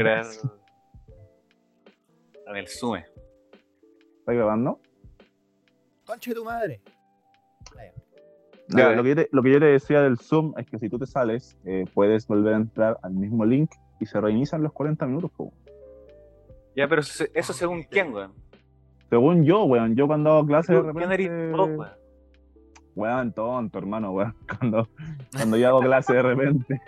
crear en el Sume. ¿Estás grabando? Conche tu madre. Ya, lo, que yo te, lo que yo te decía del Zoom es que si tú te sales, eh, puedes volver a entrar al mismo link y se reinician los 40 minutos. po. Ya, pero eso, eso según quién, weón. Según yo, weón, yo cuando hago clases de ¿Quién repente... eres vos, weón? Weón, tonto, hermano, weón. Cuando, cuando yo hago clase de repente...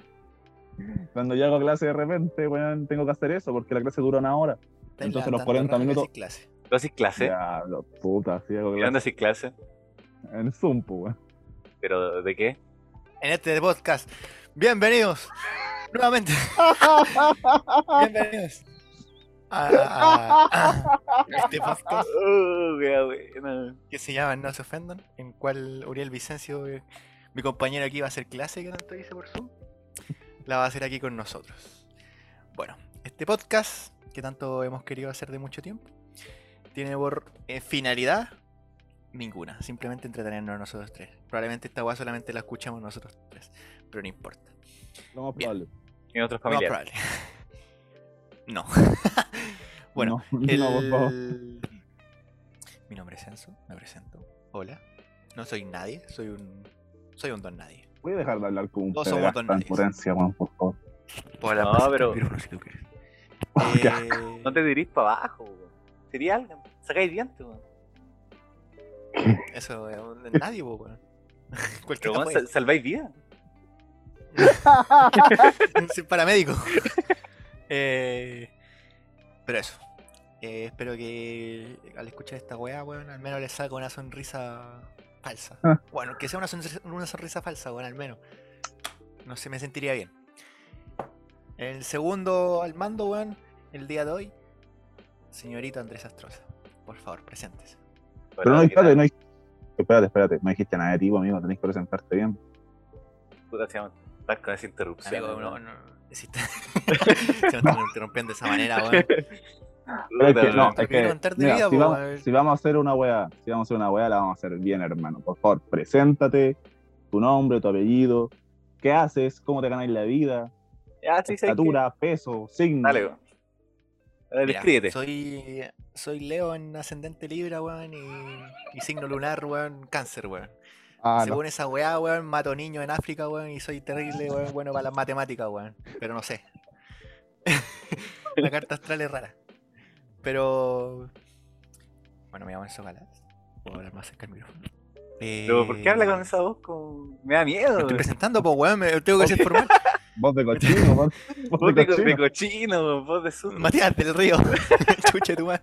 Cuando yo hago clase de repente, weón, tengo que hacer eso porque la clase dura una hora. Entonces, los levantando 40 raja minutos- clase. ¿Tú haces clase? Ya, lo- puta, sí hago ¿Y clase. dónde haces clase? En Zoom, pues, weón. ¿Pero de qué? En este podcast. Bienvenidos. Nuevamente. Bienvenidos. A, a- a este podcast buena. que se llama No se ofendan. En cual Uriel Vicencio, eh, mi compañero aquí, va a hacer clase que tanto dice por Zoom. La va a hacer aquí con nosotros. Bueno, este podcast que tanto hemos querido hacer de mucho tiempo tiene por eh, finalidad ninguna, simplemente entretenernos nosotros tres. Probablemente esta weá solamente la escuchamos nosotros tres, pero no importa. Lo más Bien. probable. Y otros Lo más familiares. probable. no. bueno, No, el... no, por favor. mi nombre es Enzo, me presento. Hola. No soy nadie, soy un soy un don nadie. Voy a dejar de hablar como un Todos somos potencia, weón, por favor. Puedo hablar No, pero- del micrófono si tú quieres. Oh, qué Eh, No te dirís para abajo, weón. Sería alguien. Sacáis dientes, weón. Eso es un- nadie, weón. Pero Cualquiera weón, puede. sal- salváis vidas. Soy paramédico. Eh, pero eso. Eh, espero que al escuchar esta weá, weón, al menos les saca una sonrisa falsa. Ah. Bueno, que sea una sonrisa, una sonrisa falsa, weón, al menos. No sé, me sentiría bien. El segundo al mando, weón, el día de hoy, señorita Andrés Astroza. Por favor, presentes. Pero no, Hola, ¿qué espérate, no hay... Espérate, espérate, no dijiste nada de ti, amigo, tenés que presentarte bien. Puta, se llama. Estás con esa interrupción. Amigo, no, no, existe. Se me están interrumpiendo de esa manera, weón. Pero es que, Puta, no, es que, mira, vida, si, vamos, weón. si vamos a hacer una weá, si vamos a hacer una weá, la vamos a hacer bien, hermano. Por favor, preséntate, tu nombre, tu apellido, qué haces, cómo te ganáis la vida, sí, sí. estatura, peso, signo. Dale, weón. Mira, soy, soy Leo en ascendente Libra, weón, y, y signo lunar, weón, cáncer, weón. Ah, no. Según esa weá, weón, mato niños en África, weón, y soy terrible, weón, bueno para las matemáticas, weón. Pero no sé. La carta astral es rara. Pero. Bueno, me llamo Enzo Galas. Puedo hablar más cerca del micrófono. Pero, ¿por qué habla con esa voz? Me da miedo. Me estoy presentando, pues, weón, me tengo que ser formal. Voz de cochino, voz, voz de de, co- de cochino. cochino, voz de sur. Matías del Río. Chuche tu madre.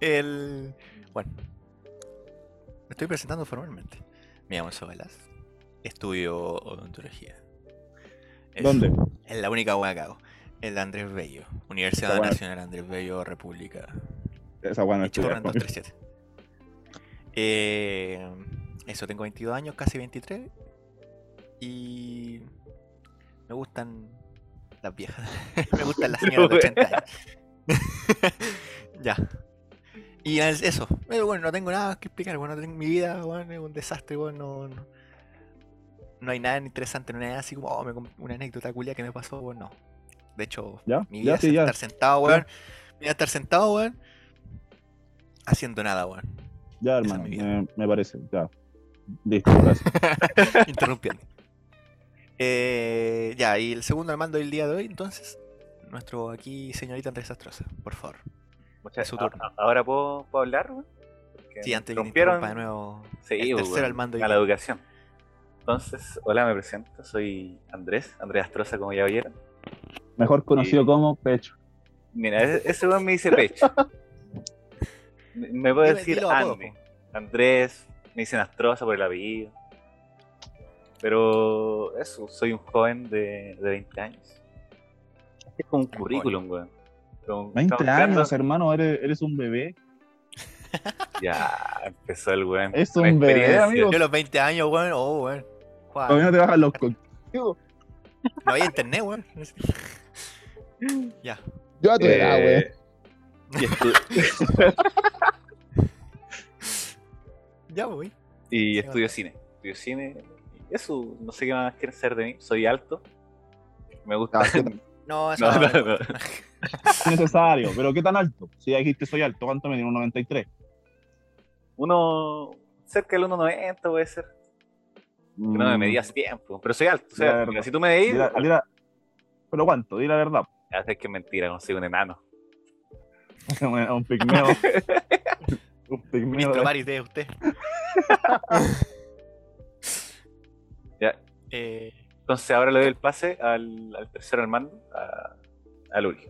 El. Bueno. Me estoy presentando formalmente. Me llamo Enzo Galas. Estudio odontología. Es- ¿Dónde? Es la única hueá que hago. En la Andrés Bello. Universidad. Nacional Andrés Bello, República. Esa weá no es Churran tuya. 237. Eh, eso, tengo 22 años, casi 23. Y. Me gustan las viejas. me gustan las señoras de 80 años. ya. Y es- eso. Pero bueno, no tengo nada que explicar. Bueno, tengo mi vida, bueno, es un desastre, bueno, no, no, no hay nada interesante, no hay nada así como oh, me una anécdota culia que me pasó, bueno, no. De hecho, ¿Ya? mi Ya, vida sí, es ya. estar sentado, weón. Mi vida es estar sentado, weón. Haciendo nada, weón. Ya, es hermano, me, me parece. Ya. Listo, gracias. Interrumpiendo. Eh, ya, y el segundo al mando del día de hoy, entonces, nuestro aquí señorita Andrés Astroza, por favor. Muchas- Es su turno. a- ¿Ahora puedo, puedo hablar, weón? Sí, antes interrumpa de nuevo. Sí, el tercero al mando. a la educación. Entonces, hola, me presento. Soy Andrés, Andrés Astroza, como ya oyeron. Mejor conocido como Pecho. Mira, ese weón me dice pecho. Me- puede Dime- decir Andy. Andrés, me dicen Astroza por el apellido. Pero eso, soy un joven de, de 20 años. Es como un Un currículum, weón. Como- 20 estamos creando- años, hermano, eres, eres un bebé. Ya empezó el weón. Es un bebé, amigo. Yo a los 20 años, weón, oh, weón. Todavía no te bajan los contigo. No había internet, weón. Ya. Yo a tu edad, güey. Eh, estu- Ya, voy. y Sí, estudio cine. Estudio cine. Eso, no sé qué más quieren ser de mí. Soy alto. Me gusta. No, eso No, no, no, no. Es necesario. Pero ¿qué tan alto? Si ya dijiste soy alto, ¿cuánto me dio? Un 93. Uno cerca del 1.90 puede ser. Que no me medí hace tiempo. Pero soy alto. O Mm. Sea, verdad. si tú me dila- ¿Pero cuánto? Di la verdad. ya sé que es mentira, no soy un enano. un, un pigmeo. un pigmeo. Ministro de- Maris de usted. Ya. Eh, Entonces ahora le doy el pase al, al tercero mando, a, a Luli.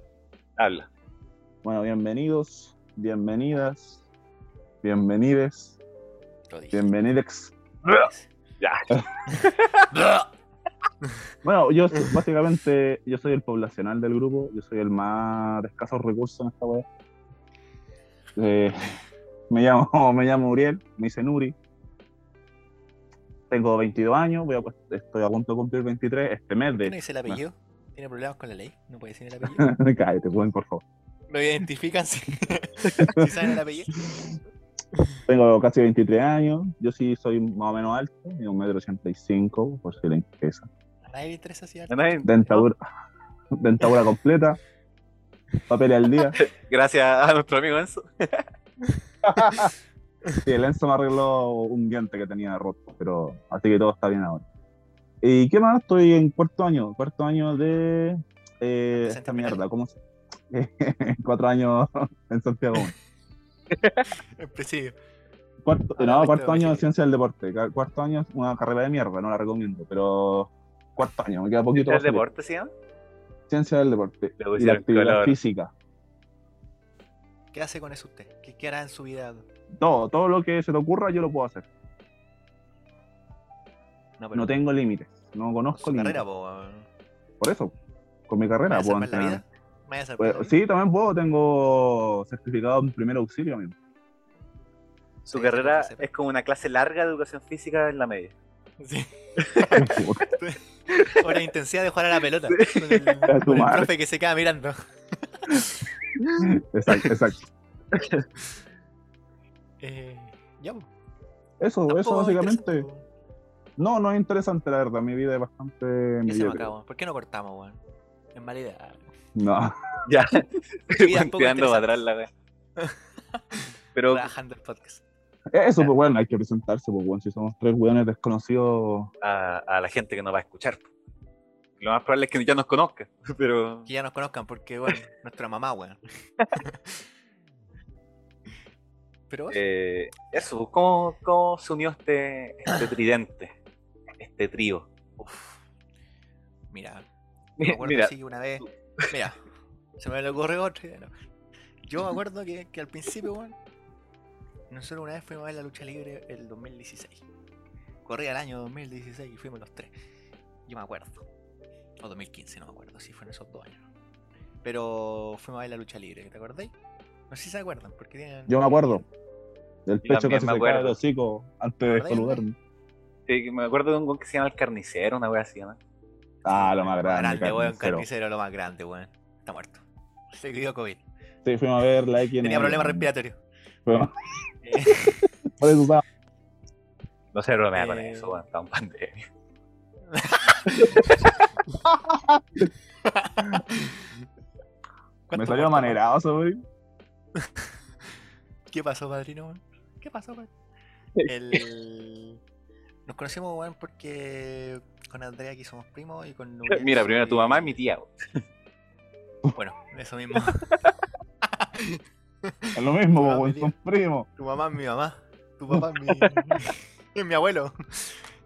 Habla. Bueno, bienvenidos, bienvenidas, bienvenides, bienvenidex. Ya. Bueno, yo básicamente yo soy el poblacional del grupo, yo soy el más de escasos recursos en esta web. me llamo, me llamo Uriel, me dice Nuri. Tengo 22 años, voy a, estoy a punto de cumplir 23 este mes ¿Qué no de... dice el apellido? ¿Tiene problemas con la ley? ¿No puede decir el apellido? Cállate, pueden, por favor. ¿Lo identifican si, si saben el apellido? Tengo casi 23 años, yo sí soy más o menos alto, mido 1,85 m, por si le interesa. A nadie le interesa si es ¿A nadie? Dentadura, completa, papel al día. Gracias a nuestro amigo Enzo. Sí, el Enzo me arregló un diente que tenía roto, pero así que todo está bien ahora. ¿Y qué más? Estoy en cuarto año, cuarto año de eh, esta mierda, ¿cómo se? Cuatro años en Santiago. El presidio. Cuarto, Ah, no, cuarto año de ciencia del deporte. Cuarto año es una carrera de mierda, no la recomiendo, pero cuarto año, me queda poquito. ¿El para salir. deporte se llama? Ciencia del deporte y la actividad color. física. ¿Qué hace con eso usted? ¿Qué, qué hará en su vida? Todo, todo lo que se te ocurra yo lo puedo hacer. No, No tengo límites, no con conozco límites. carrera, po. Por eso, con mi ¿Me carrera puedo la vida? ¿Me vaya a salvar Pues, sí, también puedo, tengo certificado en primer auxilio, amigo. Su Sí, carrera sí, sí, sí. es como una clase larga de educación física en la media. Sí. Hora intensidad de jugar a la pelota. Con el, tu con el profe que se queda mirando. exacto, exacto. Eh, ya, po. Eso, eso básicamente. No, no es interesante, la verdad. Mi vida es bastante ¿Qué se me acabó? ¿Por qué no cortamos, weón? Es mala idea. No, Ya. Vida poco Tirando para interesante. atrás la wea. Pero Trabajando el podcast. eso, pues bueno, hay que presentarse, pues bueno, si somos tres weones desconocidos. a, a la gente que nos va a escuchar. Lo más probable es que ya nos conozca, pero Que ya nos conozcan porque, bueno, nuestra mamá, weón. Pero eh, eso, ¿cómo, ¿cómo se unió este, este tridente? Este trío. Uf. Mira, me acuerdo Mira, que una vez. Mira, se me le ocurrió otra idea. ¿no? Yo me acuerdo que, que al principio, weón, nosotros una vez fuimos a ver la lucha libre el 2016. Corría el año 2016 y fuimos los tres. Yo me acuerdo. O 2015, no me acuerdo si fueron esos dos años. Pero fuimos a ver la lucha libre, ¿te acordáis? No sé si se acuerdan, porque tienen. Yo me acuerdo. El pecho casi me se cae acuerdo. de hocico antes de ¿Verdad, saludarme. sí, me acuerdo de un weón que se llama el carnicero, una wea así, ¿no? Ah, lo más grande. Grande, weón, carnicero. carnicero, lo más grande, weón. Está muerto. Se dio COVID. Sí, fuimos a ver la X. Tenía problemas respiratorios. Fuimos- Eh, Por eso estaba- No se bromea con Eh. eso, weón, está en pandemia. Me ¿cuánto salió manerazo, güey. ¿Qué pasó, padrino? weón? ¿Qué pasó, padrino? El... Nos conocimos, weón, porque con Andrea aquí somos primos y con Uriel Mira, primero tu mamá y mi tía. weón. Bueno, eso mismo. Es lo mismo, mi son primos. tu mamá es mi mamá. Tu papá es mi, es mi abuelo.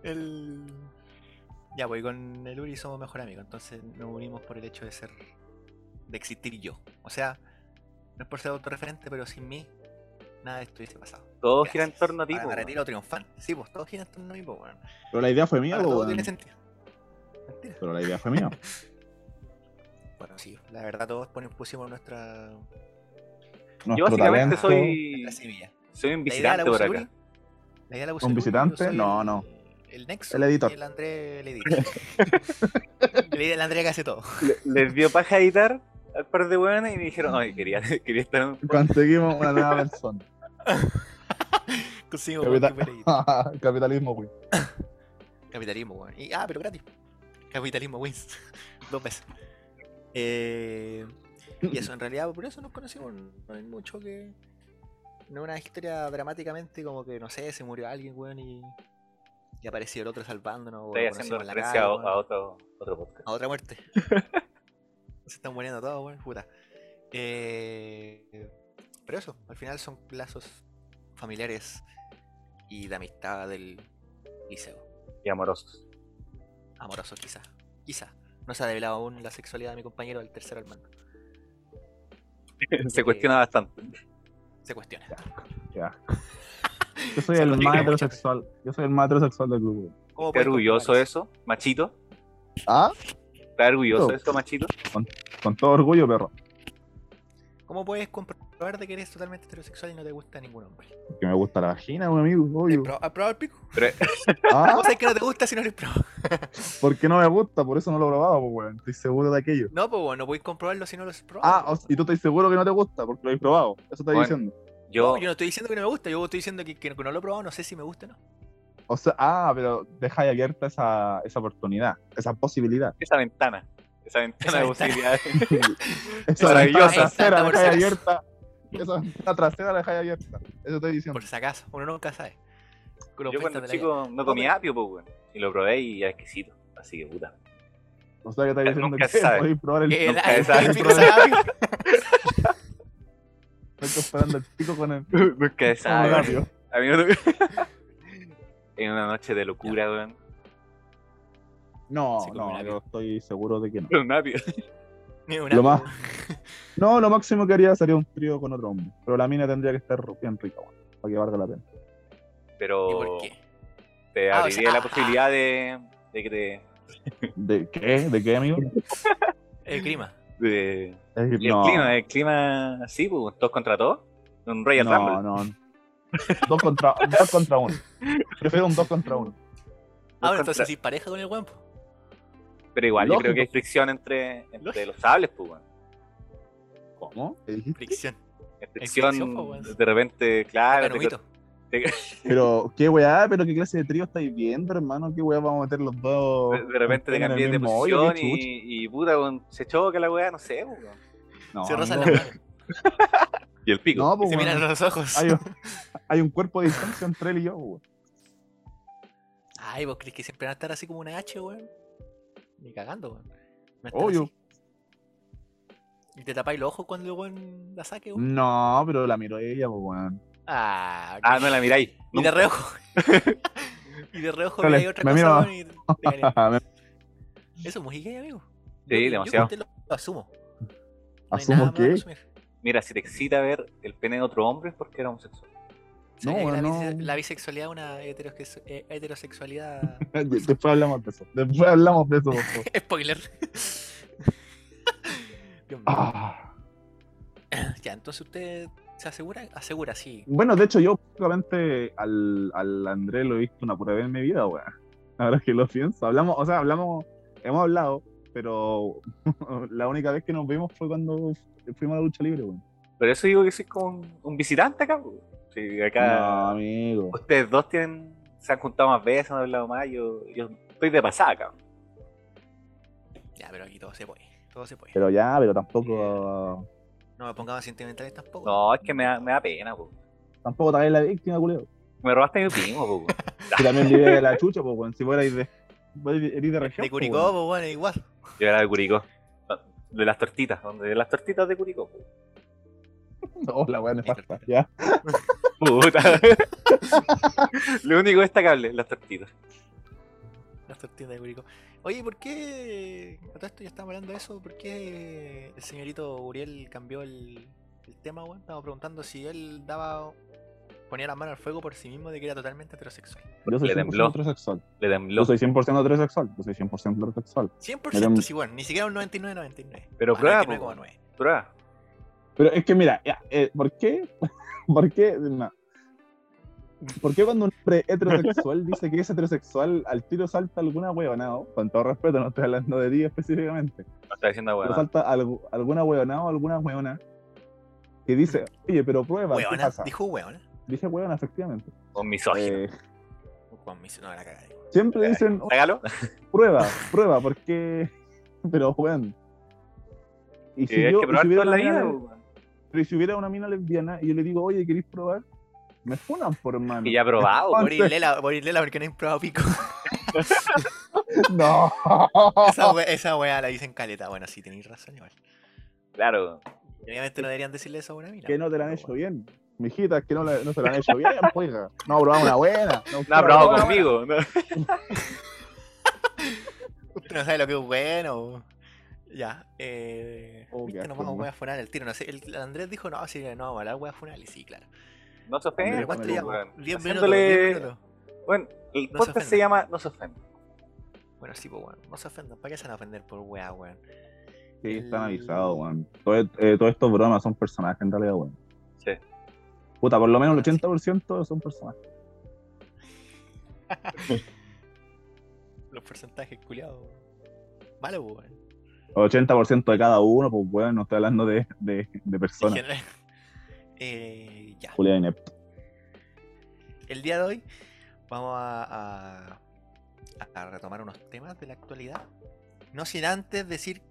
El... Ya, pues con el Uri somos mejor amigos, entonces nos unimos por el hecho de ser. de existir yo. O sea, no es por ser autorreferente, pero sin mí, nada de esto hubiese pasado. Todo gira en torno a ti, weón. retiro triunfante. Sí, pues todo gira en torno a mí, pues, weón. Pero la idea fue mía, todo tiene sentido. Mentira. Pero la idea fue mía. Bueno, sí, la verdad todos pusimos nuestra, Yo básicamente talento. soy, soy un visitante por acá. La idea la ¿Un yo visitante? No, el- no. El Nexo. El editor. Y el André el editor. el, el André que hace todo. Le- Les dio paja editar al par de weones y me dijeron, oye, quería, quería estar en... Conseguimos una nueva persona. Consigo Capita- que fue el editor. Capitalismo, güey. Capitalismo, weón. Y, ah, pero gratis. Capitalismo wins. Dos veces. Eh, y eso, en realidad, por eso nos conocimos. No hay mucho que. No es una historia dramáticamente como que, no sé, se murió alguien, weón, y. Y apareció el otro salvándonos. Estoy haciendo referencia a, otro, otro podcast. A otra muerte. Se están muriendo todos, weón, puta. Eh, pero eso, al final son lazos familiares y de amistad del liceo. Y amorosos. Amorosos, quizá. Quizá. No se ha develado aún la sexualidad de mi compañero del tercero al mando. Se cuestiona bastante. Se cuestiona. Ya. Yo soy el más heterosexual. Yo soy el más heterosexual del grupo. ¿Cómo ¿Estás puedes orgulloso eso, machito? ¿Ah? ¿Estás orgulloso de eso, machito? Con todo orgullo, perro. ¿Cómo puedes comprobar de que eres totalmente heterosexual y no te gusta ningún hombre? Porque me gusta la vagina, un amigo, ¿Has obvio. probado- has probado el pico? Pero, ¿Ah? ¿Cómo sabes que no te gusta si no lo has probado? Porque no me gusta, por eso no lo he probado, pues, weón. Estoy seguro de aquello. No, pues bueno, no podéis comprobarlo si no lo has probado. Ah, o sea, y tú estás seguro que no te gusta porque lo has probado. Eso estás Bueno. diciendo. yo, No, yo no estoy diciendo que no me gusta, yo estoy diciendo que, que no lo he probado, no sé si me gusta o no. O sea, ah, pero deja ahí abierta esa, esa oportunidad, esa posibilidad. esa ventana, esa ventana Esa de posibilidades. Esa Maravillosa. ventana trasera la abierta. Esa ventana trasera la deja abierta. Eso estoy diciendo. Por si acaso, uno nunca sabe. Yo cuando chico no comía apio, pues, weón. Y lo probé y era exquisito. Así que puta. O sea, que estás diciendo que podéis probar el apio. Estoy comparando el pico con el Nunca. A mí no En una noche de locura, weón. No, Sí, no, yo estoy seguro de que no. Un apio. Ni un Lo apio. más- No, lo máximo que haría sería un trío con otro hombre. Pero la mina tendría que estar bien rica, weón, para que valga la pena. Pero ¿Y por qué? te Ah, o abriría sea, la ah, posibilidad de, de que te. ¿De qué? ¿De qué, amigo? El clima. De, el clima, el clima así, pues, todos contra todos. Un Royal no, Rumble. no. Dos contra, dos contra uno. Prefiero un dos contra uno. Ah, bueno, contra- entonces sí, pareja con el guampo. Pero igual, yo creo que hay fricción entre, entre los sables, pues, weón. ¿Cómo? Fricción. Fricción, weón. de repente, claro. te- te- Pero, ¿qué weá? ¿Pero qué clase de trío estáis viendo, hermano? ¿Qué weá vamos a meter los dos? de, de repente te cambias de posición y, y puta, weón, se choca la weá, no sé, pues, weón. No, Se rozan no. las manos. Y el pico. No, y pues, se miran los ojos. hay, un, hay un cuerpo de distancia entre él y yo, weón. Ay, vos crees que siempre van a estar así como una H, weón. Ni cagando, weón. No están Obvio. así. ¿Y te tapáis los ojos cuando el weón la saque, weón? No, pero la miró ella, pues, weón. Ah, Ah, no la miráis. Y de reojo. y de reojo Dale, miráis otra me cosa, weón, y Eso es muy gay, amigo. Sí, Yo- demasiado. Yo te lo, lo asumo. No ¿Asumo qué? Mira, si te excita ver el pene de otro hombre es porque era homosexual. ¿Sabías No, que la, no. bise- la bisexualidad es una eh, heterosexualidad. Después hablamos de eso. Después hablamos de eso, por. Spoiler. Ah. Ya, entonces usted se asegura, asegura, sí. Bueno, de hecho, yo prácticamente al, al Andrés lo he visto una pura vez en mi vida, weón. Ahora que lo pienso. Hablamos, o sea, hablamos, hemos hablado, pero la única vez que nos vimos fue cuando fuimos a la lucha libre, weón. Pero eso digo que soy como un, visitante acá. Sí, No, acá amigo. ustedes dos tienen, se han juntado más veces, han hablado más. Yo, yo estoy de pasada acá. Ya, pero aquí todo se puede. Todo se puede. Pero ya, pero tampoco. No me pongamos sentimentales tampoco. No, es que me da, me da pena. Po. Tampoco hagáis la víctima, culeo. Me robaste a mi primo. Po. Si también vive de la chucha, pues, weón. Si fuerais de. Eres de región. de po, Curicó, pues bueno, igual. Yo era de Curicó. De las tortitas, donde de las tortitas de Curicó. po. No, la weá nefasta. Ya. Puta. Lo único destacable, las tortitas. Las tortillas de Curicó. Oye, ¿por qué? A todo esto ya estamos hablando de eso. ¿Por qué el señorito Uriel cambió el, el tema, weón? Estamos preguntando si él daba. ponía la mano al fuego por sí mismo de que era totalmente heterosexual. Yo soy Le 100% tembló. heterosexual. Le Yo tembló. soy 100% heterosexual. Yo soy 100% heterosexual. 100% Pero- sí, bueno, ni siquiera un 99-99. Pero prueba, po. 99,9. Prueba. Pero es que mira, ya, eh, ¿por qué? ¿Por qué? No. ¿Por qué cuando un hombre heterosexual dice que es heterosexual, al tiro salta alguna huevonao? Con todo respeto, no estoy hablando de ti específicamente. No está diciendo bueno. salta algu- alguna huevonao, alguna huevona que dice, oye, pero prueba, ¿qué Hueona, pasa? dijo hueona. Dije huevona, efectivamente. Un misógino. Eh, me hizo- no, la caga. siempre dicen, Sácalo. prueba, prueba, porque... Pero, weón, Y si, yo, que y probar si la vida, weón. Pero si hubiera una mina lesbiana y yo le digo, oye, ¿queréis probar? Me funan por hermano. Y ya probado, Irlela, por Irlela porque no he probado pico. No. Esa esa wea la dicen caleta. Bueno, sí, tenéis razón igual. Claro. Obviamente no deberían decirle eso a una mina. que no te la han hecho bueno. bien. Mijitas, que no, la- no se la han hecho bien, pues, hija. No, probamos una buena. No, No ha probado conmigo. ¿no? Usted no sabe lo que es bueno. Ya, eh. Oh, viste, nos vamos a el tiro. No sé, el Andrés dijo, no, sí, no, vamos a hablar wea funar. Y sí, claro. No se Pero ofende. ¿Cuánto bueno, llevamos? weón. 10 minutos, Haciéndole- 10 minutos. Bueno, el No se podcast se llama No se ofende. Bueno, sí, pues bueno, no se ofendan. ¿Para qué se van a ofender por wea, weón? Sí, están avisados, weón. Todo, eh, todo estos bromas son personajes en realidad, weón. Sí. Puta, por lo menos el 80% son personajes. Los porcentajes culiados. Malo, pues, weón. 80% de cada uno, pues weón, no estoy hablando de, de, personas. Eh, ya. Julián inepto. El día de hoy vamos a, a- a retomar unos temas de la actualidad. No sin antes decir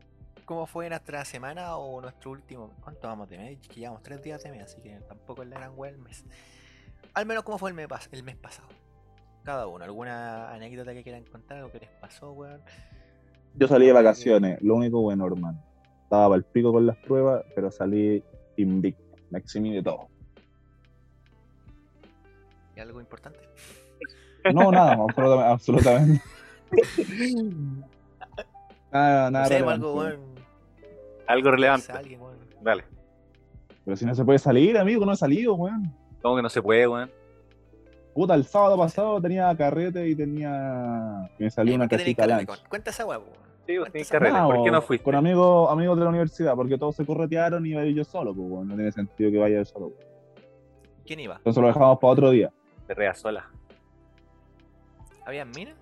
cómo fue nuestra semana o nuestro último. ¿Cuánto vamos de mes? Que llevamos tres días de mes, así que tampoco es la gran el mes. Al menos cómo fue el mes, el mes pasado. Cada uno, alguna anécdota que quieran contar, algo que les pasó, weón. Yo salí de vacaciones, lo único bueno, hermano. Estaba para el pico con las pruebas, pero salí invicto. Me eximí de todo. ¿Y algo importante? No, nada, absolutamente. absolutamente. Nada, nada. No sé, relevante, algo, relevante. alguien. Dale. Pero si no se puede salir, amigo, no he salido, weón. ¿Cómo que no se puede, weón? Puta, el sábado pasado tenía carrete y tenía. Me salió una ¿por qué tenéis casita carrete, lunch. con- Cuenta esa weón. Sí, tenés esa carrete. ¿Por qué no fuiste? Con amigos, amigos de la universidad, porque todos se corretearon y iba a ir yo solo, pues, weón. No tiene sentido que vaya yo solo. ¿Quién iba? Entonces lo dejamos para otro día. Perrea sola. ¿Había minas?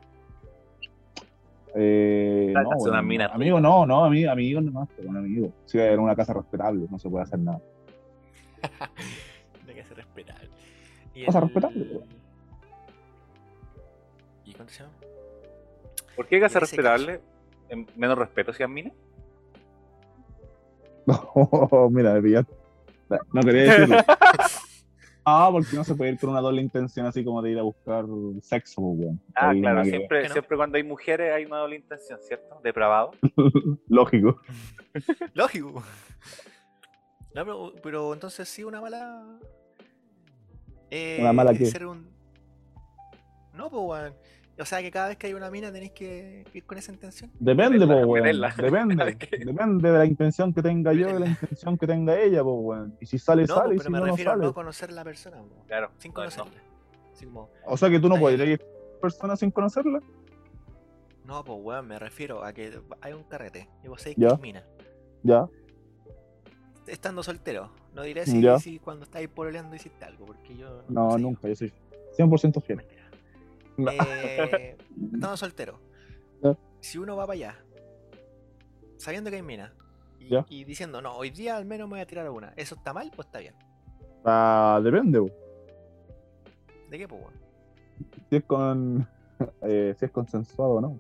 Eh, no, una weón, mina amigo, no, no, amigo, amigo nomás, pero un amigo. Si era una casa respetable, no se puede hacer nada. Tiene que ser respetable. Y Cosa el- respetable, ¿Por qué que En ese respetable? ¿En menos respeto si mina? Mira, me pillaste. No quería decirlo. Ah, porque no se puede ir con una doble intención así como de ir a buscar sexo, pues, weón. Ah, Ahí claro, que siempre, ¿Qué no? siempre cuando hay mujeres hay una doble intención, ¿cierto? Depravado. Lógico. Lógico. No, pero, pero entonces sí, una mala. Eh, ¿Una mala qué? Ser un... No, pues, weón. O sea, que cada vez que hay una mina tenéis que ir con esa intención. Depende, pues, weón. Depende. Depende de la intención que tenga yo y de la intención que tenga ella, pues, weón. Y si sale, No, sale, y pero si me no, no refiero a sale. no conocer la persona, weón. Claro. Sin no, no. conocerla. Como, O sea que tú no podrías ir con personas sin conocerla. no, pues, weón, me refiero a que hay un carrete. Y vos sabés que es mina. Ya. Estando soltero. No diré si, si cuando estáis pololeando hiciste algo, porque yo. No, sé. nunca. Yo soy 100% fiel. No. Eh, estando soltero. Si uno va para allá, sabiendo que hay mina, y, diciendo, no, hoy día al menos me voy a tirar a una, ¿eso está mal o está bien? Ah, depende. ¿De qué, pues? Si es con. eh, si es consensuado o no.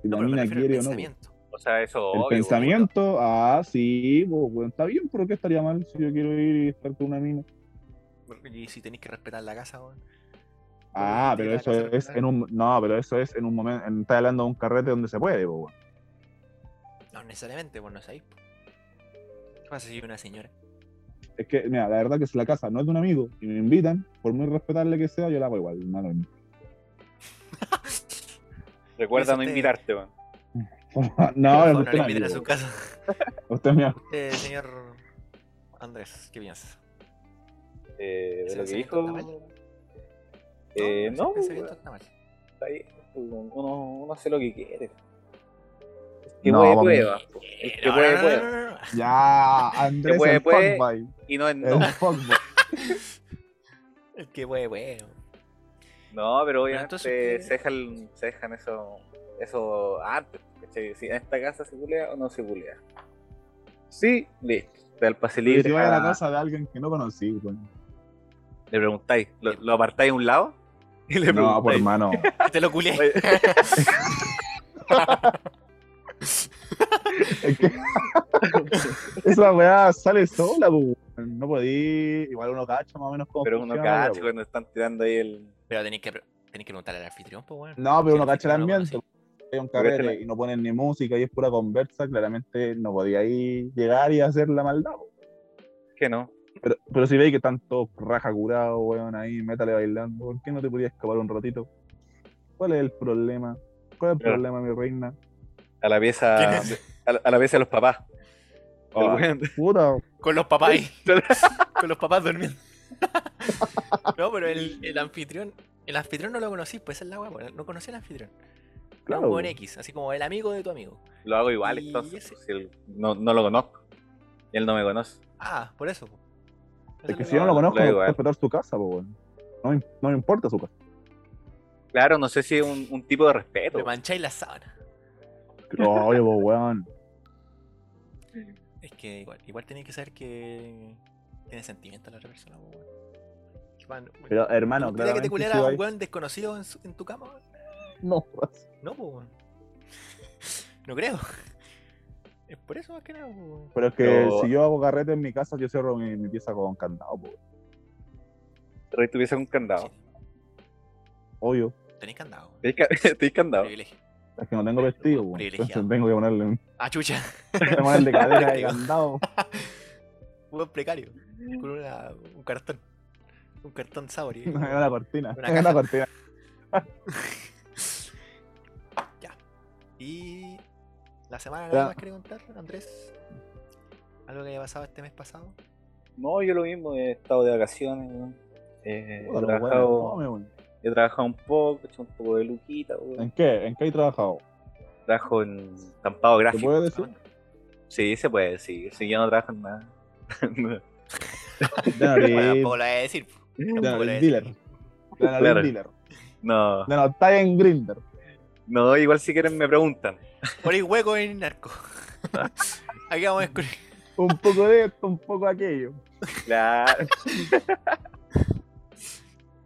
Si No, la mina quiere o no. pensamiento. O sea, eso El obvio, pensamiento, ah, sí, pues, está bien, pero ¿qué estaría mal si yo quiero ir y estar con una mina? Y si tenéis que respetar la casa, weón. Ah, pero eso es en un. No, pero eso es en un momento. En, está hablando de un carrete donde se puede, pues, weón. No necesariamente, pues no sabéis. po. ¿Qué pasa si una señora? Es que, mira, la verdad que si la casa no es de un amigo y me invitan, por muy respetable que sea, yo la hago igual, hermano. Recuerda no te- no, invitarte, weón. No, no usted le mi inviten a su casa. Usted es mi amigo. Eh, señor Andrés, ¿qué piensas? Eh, ¿Ese de lo que dijo. Eh, no, pensamiento weón, está mal. está bien, pues, uno, uno hace lo que quiere. El que No, puede, vamos. prueba. po. El que No, puede, no, no, puede. no, no, no. Ya, Andrés, puede, el puede. fuckboy. Y no es El no. El que puede, bueno. No, pero obviamente se dejan, se dejan eso, eso antes. ¿cachai? Si en esta casa se culea o no se culea. Sí, listo. Te da el pase libre. si a la casa de alguien que no conocí. Le preguntáis, ¿lo, lo apartáis a un lado? Y le No, por hermano. Te lo culé. Oye, Es que esa weá sale sola, pues. weón. No podí. Igual uno cacha más o menos cómo Pero uno cacha cuando están tirando ahí el. Pero tenéis que, tenéis que preguntarle al anfitrión, pues, weón. No, pero uno cacha el no ambiente. Hay un carrete y no ponen ni música y es pura conversa, claramente no podía ahí llegar y hacer la maldad. po. Que no. Pero, pero si veis que están todos raja curados, weón, ahí, métale bailando, ¿por qué no te podías escapar un ratito? ¿Cuál es el problema? ¿Cuál es el problema, mi reina? A la pieza. ¿Quién es? A la, a la pieza de los papás. Weón. puta, Con los papás ahí. con los papás durmiendo. no, pero el, el anfitrión. El anfitrión no lo conocí, pues esa es la weá, weón. No conocí al anfitrión. claro. Buen po. X, así como el amigo de tu amigo. Lo hago igual, Y entonces. ese- pues, si él- no, no lo conozco. Y él no me conoce. Ah, por eso. Es que si yo no lo conozco, no puedo eh. respetar su casa, po, weón. No, me- no me importa su casa. Claro, no sé si es un, un tipo de respeto. Le mancháis la sábana. Oye, po, weón. Es que igual, igual tenéis que saber que tiene sentimiento la otra persona, po, weón. Pero, hermano, ¿te gustaría que te culiara si a un weón desconocido en, su- en tu cama, weón? No, No, pues, weón. No creo. Es por eso más que nada, po, pero es que Pero- si yo hago carrete en mi casa, yo cierro mi, mi pieza con candado, po. Rey tuviese un candado. Sí, Obvio. Tenéis candado. ¿Tenéis ca- ¿Tenéis candado? Privilegio. Es que no tengo vestido, weón. Privilegiado. Entonces tengo que ponerle un, Ah, chucha. tengo que ponerle cadena de candado. Buen precario. Con una, un cartón. Un cartón Sauri. una cortina. Una Una, caja. cortina. Ya. Y la semana Ya. nada más quería contar, Andrés. Algo que haya pasado este mes pasado. No, yo lo mismo, he estado de vacaciones, weón. Eh, he, trabajado, weón. he trabajado un poco, he hecho un poco de luquita, weón. ¿En qué? ¿En qué hay trabajado? Trabajo en estampado ¿Te gráfico. puedes decir? Sí, se puede, sí. Sí, yo no trabajo en nada. No tampoco lo voy a decir. no decir. dealer. No eres Claro. dealer. no, no estás en Grinder. no, igual si quieren me preguntan. Por ahí hueco en narco. Aquí vamos a descubrir. Un poco de esto, un poco aquello. Claro.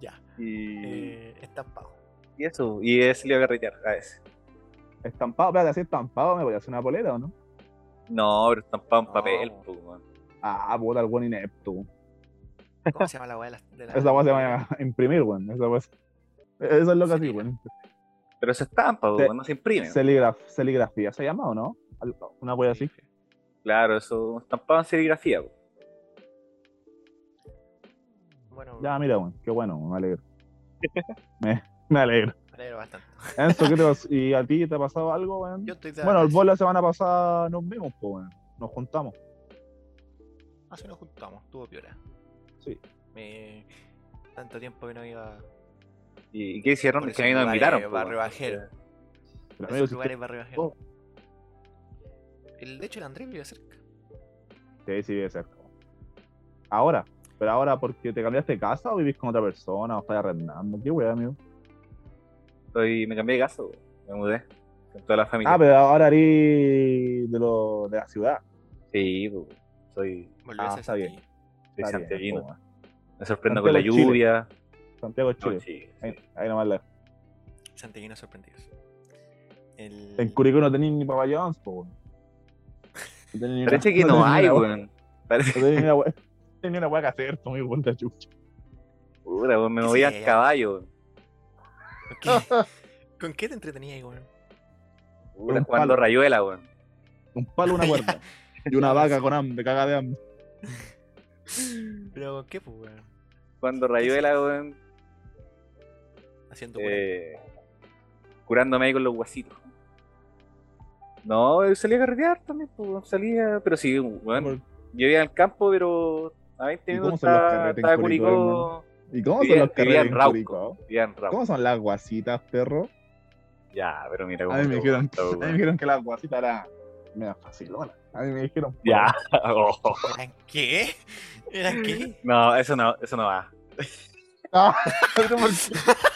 Ya. Y, Eh, estampado. y eso, y salido a carretear a veces. Estampado, espérate, así estampado, ¿me voy a hacer una polera o no? No, pero estampado en No. papel, pues, weón. Ah, puta, el buen inepto. ¿Cómo se llama la weá de la, de la- Esa weá se llama imprimir, weón. Esa weá. Eso es lo que así, weón. Pero se estampa, Se- no se imprime. Celigraf- Celigrafía se llama o no? Una weá así. Claro, eso, estampado en serigrafía. Bueno, Ya, mira, weón. Qué bueno, me alegro. me, me alegro. me alegro bastante. Enzo, ¿qué te pasó? ¿Y a ti te ha pasado algo, weón? Yo estoy de Bueno, el vos la semana pasada nos vimos, pues, weón. Nos juntamos. Así nos juntamos, tuvo piola. Sí. Me... Tanto tiempo que no iba ¿Y, y qué hicieron? Que a mí no me invitaron. pues, barrio bajero. Lugares barrio bajero. Oh. El, de hecho, el Andrés vive cerca. Sí, sí, debe ser. Ahora, pero ahora, ¿porque te cambiaste de casa o vivís con otra persona o estás arrendando? ¿Qué weá, amigo? Estoy- me cambié de casa, me mudé. Con toda la familia. Ah, pero ahora eres de, lo, de la ciudad. Sí, pues, soy, Volvió Ah, a ser está bien. Soy santiaguino. weón. Me sorprendo con la Chile. Santiago, No, Chile. sí, sí. Ahí, ahí nomás la. Santiaguinos sorprendidos. El... En Curicó no tenéis ni Papa John's, po. No Parece que no hay, weón. Parece No weá- no ni una weá que hacer, tú, mi vuelta chucha. Puta, weón, me Sí, movía en caballo. ¿Con qué, ¿Con qué te entretenías, weón? Puta, un jugando palo. rayuela, weón. Un palo, una cuerda. y una vaca con hambre, caga de hambre. ¿Pero con qué, pues, weón? Jugando rayuela, weón. Haciendo. Eh, curándome ahí con los guasitos. No, salía a carretear también, pues, salía, pero sí, weón. Yo en el campo, pero a 20 ¿Y cómo minutos son los estaba, estaba Curicó. ¿Y cómo son los carretes en. Curicó? ¿Cómo son las guasitas, perro? Ya, pero mira cómo A mí me dijeron, gusta, a mí me dijeron que las guasitas eran medio facilona. A mí me dijeron. Ya. Oh. ¿Eran qué? ¿Eran qué? No, eso no, eso no va. Ah,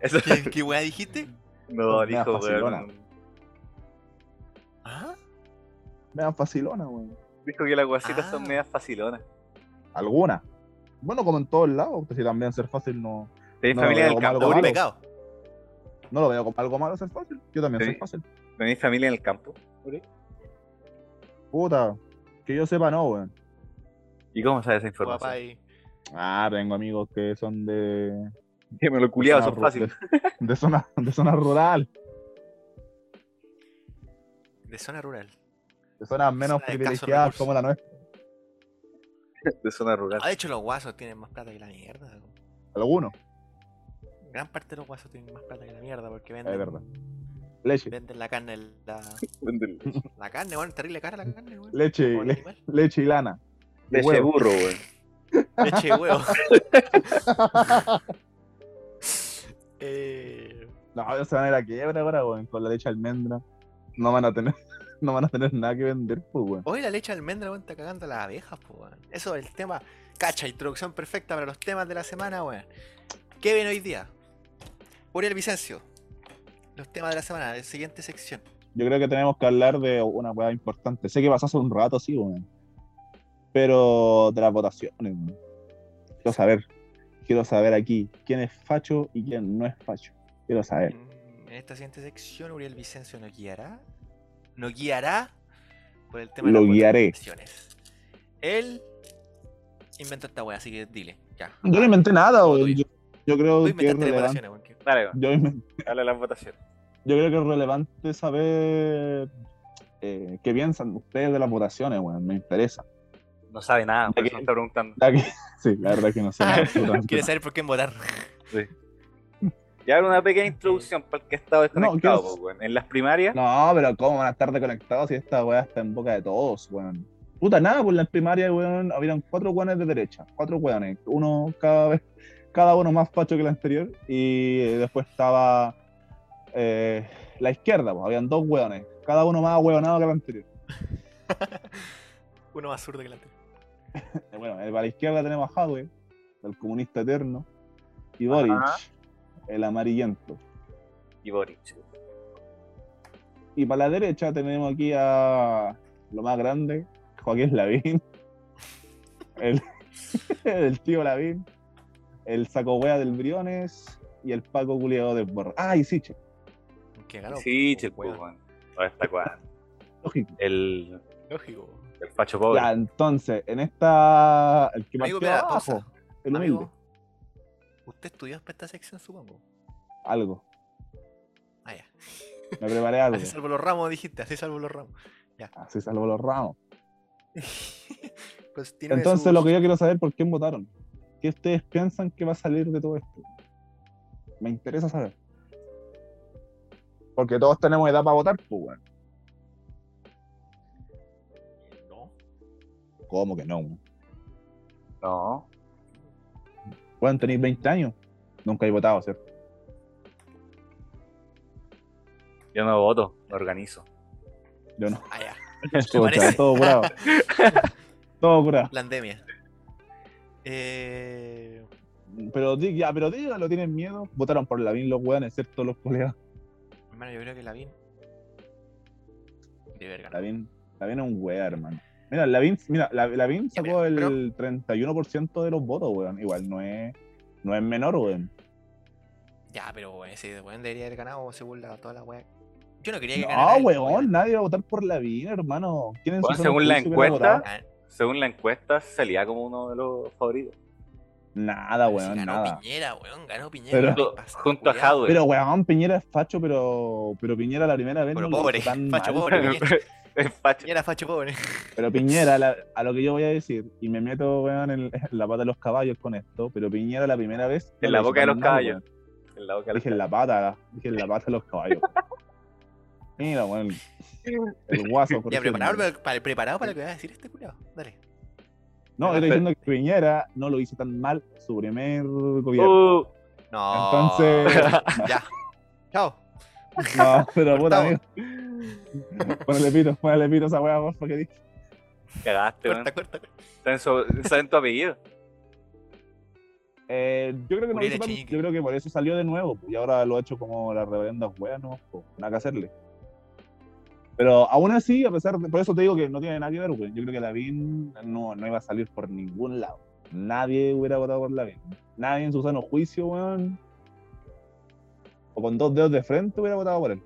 Eso ¿Qué, qué weá dijiste? no Media dijo, facilona. weón. ¿Ah? medio facilona, weón. Dijo que las guasitas son Ah. medias facilonas. Algunas. Bueno, como en todos lados, pues si también ser fácil no. ¿Tenés No, familia del campo? malo, ¿Es un pecado? No lo veo como algo malo ser fácil. Yo también soy fácil. ¿Tenéis familia en el campo? Uri? Puta. Que yo sepa, no, weón. ¿Y cómo sabes esa información? Ah, tengo amigos que son de. Que me lo son fáciles. De, de zona, de zona rural. De zona rural. De zonas menos Zona de privilegiadas como la nuestra. De zona rural. Ah, de hecho, los guasos tienen más plata que la mierda. weón. Algunos, Gran parte de los guasos tienen más plata que la mierda porque es venden, verdad. Leche. venden la carne. La, Vende la carne, bueno, terrible cara la carne, weón. Leche, le- leche y lana. Leche huevo. burro, weón. Leche de huevo. eh, No, ellos se van a ir a quiebra ahora, weón, con la leche de almendra. No van a tener, no van a tener nada que vender, pues, weón. hoy la leche de almendra, weón, está cagando a las abejas, po, weón. Eso es el tema. Cacha, introducción perfecta para los temas de la semana, weón. ¿Qué ven hoy día? Uriel Vicencio. Los temas de la semana, de siguiente sección. Yo creo que tenemos que hablar de una weá importante. Sé que pasó hace un rato, sí, weón. Pero de las votaciones, weón. Quiero saber. Quiero saber aquí quién es facho y quién no es facho. Quiero saber. En esta siguiente sección, Uriel Vicencio nos guiará. Nos guiará por el tema Lo de las guiaré. votaciones. Él inventó esta wea, así que dile. Ya. Yo no inventé nada. Yo, yo creo Tú que es relevante. Dale, weón. Yo, inven- Dale las votaciones. yo creo que es relevante saber eh, qué piensan ustedes de las votaciones, weón. Me interesa. No sabe nada, por Ya eso está preguntando. Ya que- sí, la verdad es que no sé. absolutamente Quiere saber por quién votar. Y ahora una pequeña introducción para el que ha estado desconectado, quiero- po, weón. En las primarias, No, pero ¿cómo van a estar desconectados si esta weá está en boca de todos, weón? Puta, nada, por la primaria, weón, habían cuatro weones de derecha, cuatro weones, uno cada vez, cada uno más facho que el anterior, y después estaba eh, la izquierda, pues, habían dos weones, cada uno más weonado que el anterior. Uno más zurdo que el anterior. Eh, Bueno, eh, para la izquierda tenemos a Hadwe, el comunista eterno, y Boric, Ajá. el amarillento. y Boric. Y para la derecha tenemos aquí a lo más grande, Joaquín Lavín. El, el tío Lavín. El saco wea del Briones. Y el Paco culiado del Borra. Ah, y Siche. Que ganó. Sí, po, che, po, weón. weón. Ahora está cuál. Lógico. El, Lógico. El facho pobre. Ya, entonces, en esta. El que Amigo, espera, abajo, el humilde. Amigo, usted estudió para esta sección, supongo. Algo. Ah, ya. Me preparé algo. Así salvo los ramos, dijiste, así salvo los ramos. Así salvo los ramos. Pues tiene Entonces, lo que yo quiero saber por quién votaron. ¿Qué ustedes piensan que va a salir de todo esto? Me interesa saber. Porque todos tenemos edad para votar, pues, weón. ¿Cómo que no? weón? No. Bueno, tenéis 20 años. Nunca he votado, ¿cierto? Yo no voto, me organizo. Yo no. Ah, ya. Todo, parece. todo curado. todo curado. Pandemia. Eh, Pero, ya, pero dígalo, ¿tienen miedo? Votaron por Lavín los weones, ¿cierto? Los colegas. hermano, yo creo que Lavín. De verga. Lavín, Lavín es un wea, hermano. Mira, Lavín, mira, La- Lavín Ya, sacó pero- el 31% de los votos, weón. Igual no es, no es menor, weón. Ya, pero ese weón debería haber ganado se burla toda la weá. Yo no quería que No, ganara. él, weón, nadie va a votar por Lavín, hermano. ¿Quién en su Bueno, según la encuesta, Según la encuesta, salía como uno de los favoritos. Nada, si weón, ganó nada. Piñera, weón, ganó Piñera. Pero- ¿qué Junto, a? Jadwe. Pero, weón, Piñera es facho, pero, pero Piñera la primera vez Pero no pobre, tan facho mal. pobre. Facho. Piñera facho pobre. Pero Piñera, la- a lo que yo voy a decir, y me meto, weón, en, en la pata de los caballos con esto, pero Piñera la primera vez... En la boca de los caballos. En la boca de los Dije en la pata, dije en la pata de los caballos. Mira, weón, el guaso. por Ya, preparado para, para- preparado para lo que va a decir este culiao. Dale. No, estoy diciendo que Piñera no lo hizo tan mal su primer gobierno. Uh, No. Entonces, Ya. Chao. no, pero puta, amigo. Ponele pito, ponele pito esa weá, porfa, que dije. cagaste, weón. Corta, corta. corta. Está en, tu apellido. Eh, yo creo que no hizo tan- yo creo que por eso salió de nuevo, y ahora lo ha hecho como las reverendas weas, no, pues, nada que hacerle. Pero aún así, a pesar de, por eso te digo que no tiene nada que ver, güey. Yo creo que Lavín no, no iba a salir por ningún lado. Nadie hubiera votado por Lavín. Nadie en su sano juicio, weón. o con dos dedos de frente hubiera votado por él.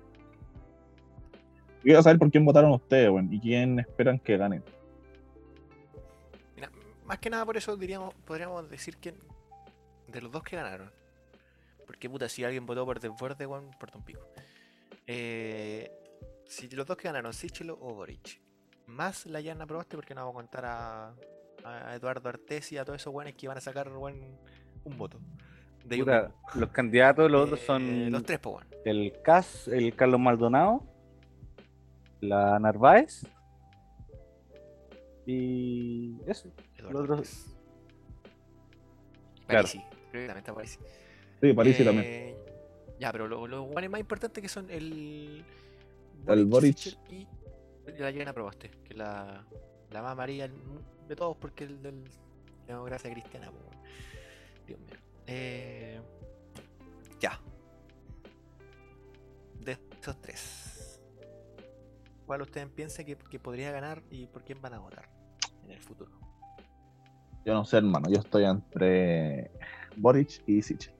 Yo quiero saber por quién votaron ustedes, weón, y quién esperan que gane. Mira, más que nada por eso diríamos, podríamos decir que de los dos que ganaron. Porque puta, si alguien votó por Desborde, weón, importa un pico. Eh, si los dos que ganaron, Sichelo o Boric. Más la Yana Proboste, porque no vamos a contar a, a Eduardo Artes y a todos esos weones que iban a sacar weón, un voto. De Puta, los candidatos, los otros Eh, son Los tres, pues, weón. el Cas, el Carlos Maldonado, la Narváez y eso. Eduardo otros-. Claro. Parisi, creo que también está Parisi. Sí, París Eh, también. Ya, pero lo- los guanes más importantes que son el. El Boric. Y la Yelena Proboste, que es la, la más amarilla de todos porque el del democracia cristiana. Dios mío. Eh, ya. De estos tres, ¿cuál ustedes piensan que, que podría ganar y por quién van a votar en el futuro? Yo no sé, hermano. Yo estoy entre Boric y Sichel.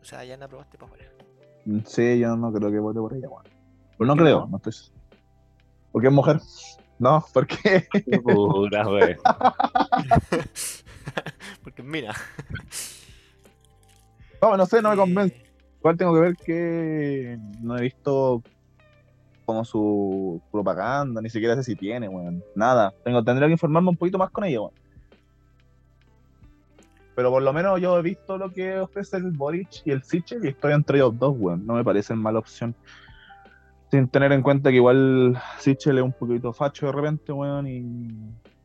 O sea, Yelena Proboste para afuera. Sí, yo no creo que vote por ella, weón. Pero no qué creo, no? no estoy. ¿Por qué es mujer? No, porque Puta, wey. porque mira. no, no sé, no me eh, convence. Igual tengo que ver que no he visto como su propaganda, ni siquiera sé si tiene, weón. Nada. Tengo, tendría que informarme un poquito más con ella, weón. Pero por lo menos yo he visto lo que ofrece el Boric y el Sichel y estoy entre ellos dos, weón. No me parecen mala opción. Sin tener en cuenta que igual Sichel es un poquito facho de repente, weón, y,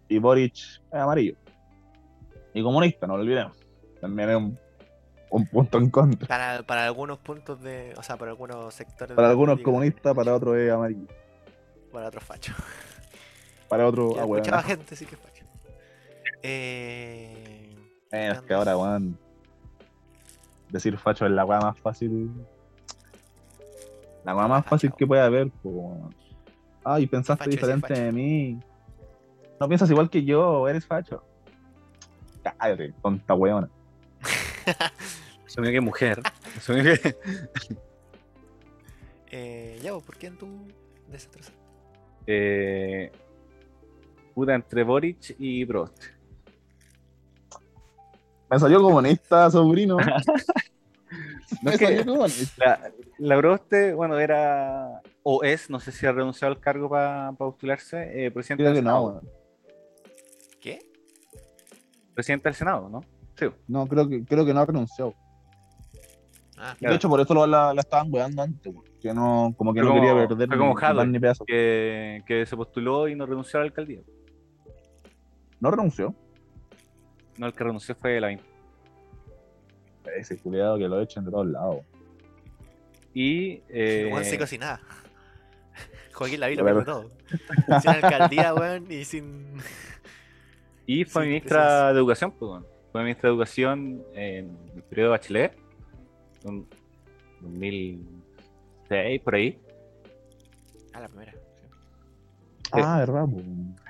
y Boric es amarillo. Y comunista, no lo olvidemos. También es un, un punto en contra. Para, para algunos puntos de. O sea, para algunos sectores. Para algunos comunistas, para otros es amarillo. Para otros fachos. Para otros, ah, weón. escuchaba gente, sí que es facho. Eh. Eh, es que ahora, weón. Decir facho es la weá más fácil. La weá más fácil que puede haber. Ay, pensaste Facho es diferente de mí. No piensas igual que yo, eres facho. Cállate, tonta weona. Asumió que mujer. Asumió que... Eh, ya, vos, ¿por quién tú desatrasaste? Eh, puta, entre Boric y Prost. Me salió comunista, sobrino. No es que-. La, la Proste, bueno, era o es, no sé si ha renunciado al cargo para postularse, eh, presidente Creo del que no, Senado. ¿Qué? Presidente del Senado, ¿no? Sí. No, creo que, creo que no ha renunciado. Ah, Claro. De hecho, por eso lo- la, la estaban weando antes. Que no, como que Fue no como- quería perder fue como ni, Hadley, pan ni pedazo. Que, que se postuló y no renunció a la alcaldía. No renunció. No, el que renunció fue Lavín. Ese culiado que lo echen de todos lados. Y eh, weón se cocinaba. Joaquín Lavín lo todo. Sin alcaldía, weón, y sin. Y fue Sí, ministra de Educación, pues, bueno. Fue ministra de Educación en el periodo de Bachelet, en 2006, por ahí. Ah, la primera. sí. Ah, verdad.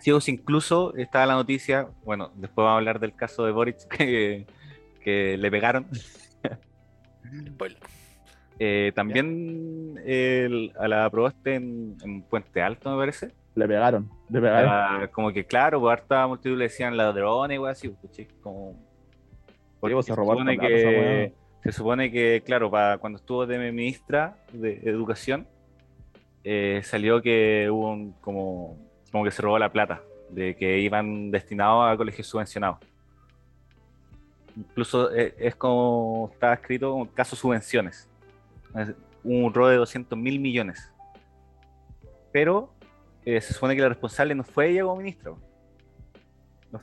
Sí, o sea, incluso estaba la noticia, bueno, después vamos a hablar del caso de Boric que, que le pegaron. Eh, también el- a la probaste en, en Puente Alto, me parece. Le pegaron, le pegaron. Ah, como que, claro, por harta multitud le decían ladrones, güey, así, pues. Como. porque pues, se robaron que. Se supone que, claro, cuando estuvo de ministra de Educación, eh, salió que hubo un, como, que se robó la plata, de que iban destinados a colegios subvencionados. Incluso eh, es como estaba escrito como caso subvenciones. Es un robo de 200 mil millones. Pero eh, se supone que la responsable no fue ella como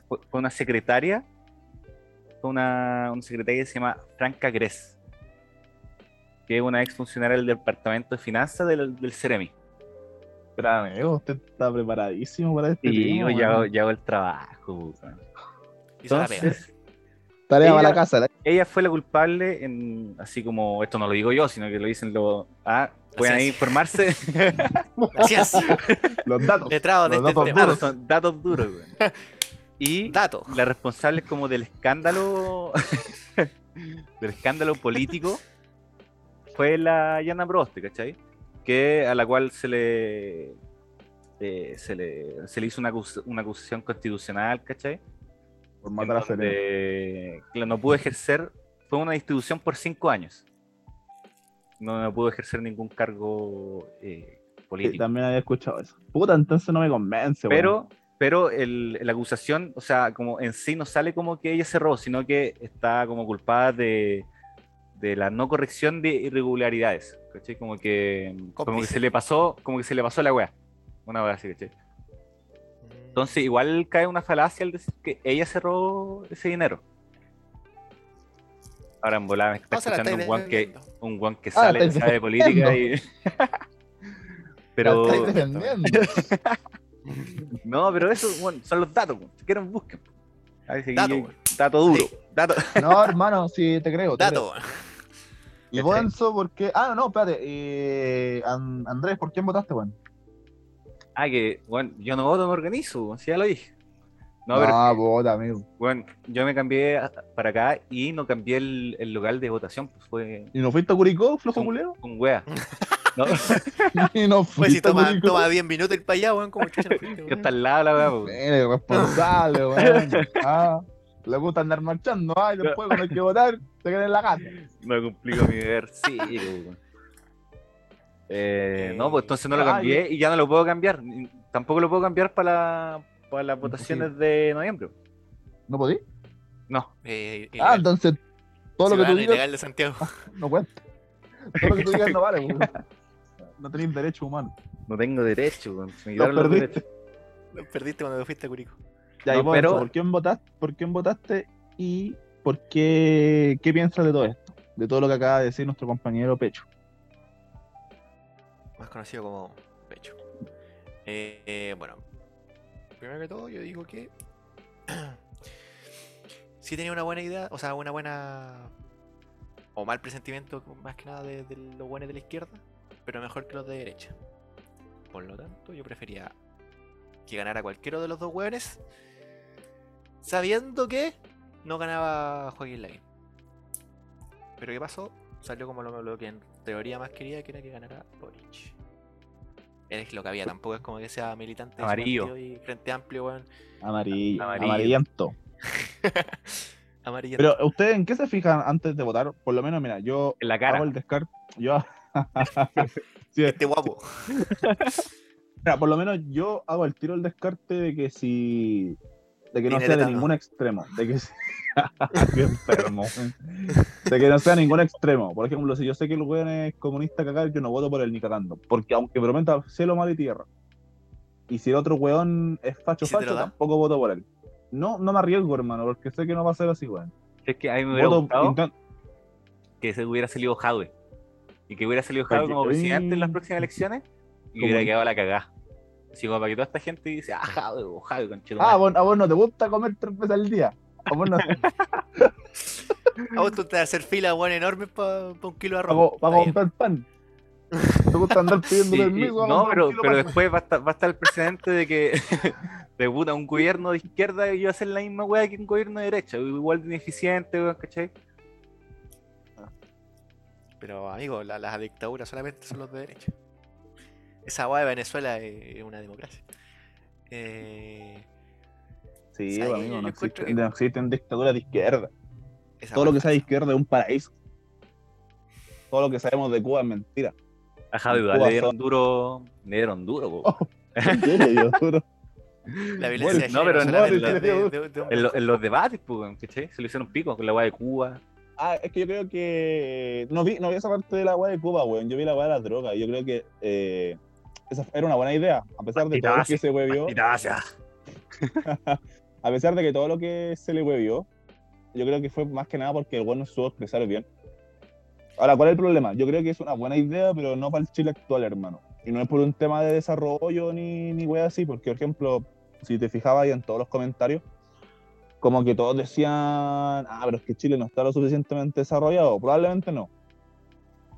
fue, fue una secretaria. Fue una, una secretaria que se llama Franca Gres. Que es una ex funcionaria del Departamento de Finanzas del, del Ceremi. Espérame, eh, usted está preparadísimo para este Y tema, yo ya, hago- el trabajo. Entonces, Tarea ella- para la casa. la- ella fue la culpable en, así como, esto no lo digo yo, sino que lo dicen los... Ah, pueden ahí informarse. Ciencia. Los datos. Letrado de Los este datos tema. Son datos duros. Y Dato. la responsable como del escándalo del escándalo político fue la Yana Proboste, ¿cachai? Que, a la cual se le, eh, se le, se le hizo una, acus- una acusación constitucional, ¿cachai? Por en matar a donde, claro, no pudo ejercer, fue una distribución por cinco años. No, no pudo ejercer ningún cargo eh, Sí, político. también había escuchado eso. Puta, entonces no me convence, pero pero el, la acusación, o sea, como en sí no sale como que ella cerró, sino que está como culpada de, de la no corrección de irregularidades. ¿cachai? Como que, como que se le pasó, como que se le pasó la wea. Una wea así, ¿cachai? Entonces igual cae una falacia al decir que ella cerró ese dinero. Ahora en volada me está se escuchando un guan que, un guan que Ah, sale, sabe de política y. pero. No, pero eso bueno, son los datos, si quieren busquen. Dato, duro. Sí. Dato. No, hermano, sí, te creo. te creo. Dato. Y vos, Enzo, ¿por qué? Ah, no, no, espérate. Eh, An- Andrés, ¿por quién votaste, weón? Ah, que bueno, yo no voto, me organizo, si ya lo dije. No, pero Ah, vota, amigo. bueno, yo me cambié para acá y no cambié el, el local de votación, pues fue ¿Y no fuiste a Curicó, flojo culeo? con wea. No, Y no Pues si fuiste toma, toma 10 minutos el para allá, weón, como chucha no fuiste, que weón. está al lado la wea, pues. Mira, irresponsable, weón. Ah, le gusta andar marchando, ah, y después cuando hay que votar, te quedas en la casa. No cumplí con mi deber, sí. weón. Eh, no, pues entonces no lo Ah, cambié y ya no lo puedo cambiar. Tampoco lo puedo cambiar para, la- para las votaciones de noviembre. ¿No podí? No, Eh, Ah, entonces todo lo que tú digas de Santiago. no cuenta. Todo lo que tú digas no vale, weón. No tenéis derecho humano. no tengo derecho. weón. Me Lo quitaron los perdiste. derechos. Perdiste cuando te fuiste a Curico. Ya, No, y vos, pero- ¿por quién votaste? ¿Por quién votaste y por qué qué piensas de todo esto? De todo lo que acaba de decir nuestro compañero Pecho. Más conocido como Pecho. Eh, eh, bueno, primero que todo, yo digo que. sí tenía una buena idea, o sea, una buena. O mal presentimiento, más que nada, de, de los buenos de la izquierda, pero mejor que los de derecha. Por lo tanto, yo prefería que ganara cualquiera de los dos hueones, sabiendo que no ganaba Joaquín Lavín. Pero ¿qué pasó? Salió como lo, lo que en teoría más quería, que era que ganara Boric. Es lo que había, tampoco es como que sea militante Amarillo. partido y frente amplio, weón. Amarillo, Amarillo. amarillento. Amarillo. Pero ustedes en qué se fijan antes de votar? Por lo menos, mira, yo En la cara. hago el descarte. Yo Sí, este guapo. mira, por lo menos yo hago el tiro el descarte de que si de que no sea de ningún extremo, de que si- Qué enfermo. De que no sea ningún extremo. Por ejemplo, si yo sé que el weón es comunista cagar, yo no voto por él ni cagando. Porque aunque prometa cielo, mar y tierra. Y si el otro weón es facho ¿Y si te facho, tampoco voto por él. No, no me arriesgo, hermano, porque sé que no va a ser así, weón. Es que a mí me hubiera Voto, gustado intent- que se hubiera salido Jadwe. Y que hubiera salido que- como presidente en las próximas elecciones y hubiera quedado la cagada. Así como para que toda esta gente dice, ah, Jadwe, oh, Jadwe, Ah, conchetumare". vos, a vos no te gusta comer tres veces al día. A vos no, A vos tú te vas a hacer fila, weón, enorme para un kilo de arroz. Está bien. comprar pan. ¿Te gusta andar pidiendo Sí, y- permiso? a no, pero, pero después va a, estar, va a estar el precedente de que de puta, un gobierno de izquierda iba a hacer la misma weá que un gobierno de derecha, igual de ineficiente, weón, ¿cachai? Pero, amigo, la- las dictaduras solamente son los de derecha. Esa weá de Venezuela es una democracia. Eh, Sí, ¿sabes? amigo, Yo no existen, que- no existen dictaduras de izquierda. esa Todo lo que sea de izquierda es un paraíso. Todo lo que sabemos de Cuba es mentira. A Jadwe En igual Cuba le dieron duro, le dieron duro. Oh, ¿Qué le dio duro? La violencia no, de pero en- solamente en- de- de- de un- En, lo- en los debates, pues. Se lo hicieron pico con la weá de Cuba. Ah, es que yo creo que. No vi, no vi esa parte de la weá de Cuba, weón. Yo vi la weá de las drogas. Yo creo que eh, esa era una buena idea. A pesar de todo lo que se huevió. A pesar de que todo lo que se le huevió, yo creo que fue más que nada porque el weón no supo expresar bien. Ahora, ¿cuál es el problema? Yo creo que es una buena idea, pero no para el Chile actual, hermano. Y no es por un tema de desarrollo ni, ni wea así, porque, por ejemplo, si te fijabas ahí en todos los comentarios, como que todos decían, ah, pero es que Chile no está lo suficientemente desarrollado. Probablemente no.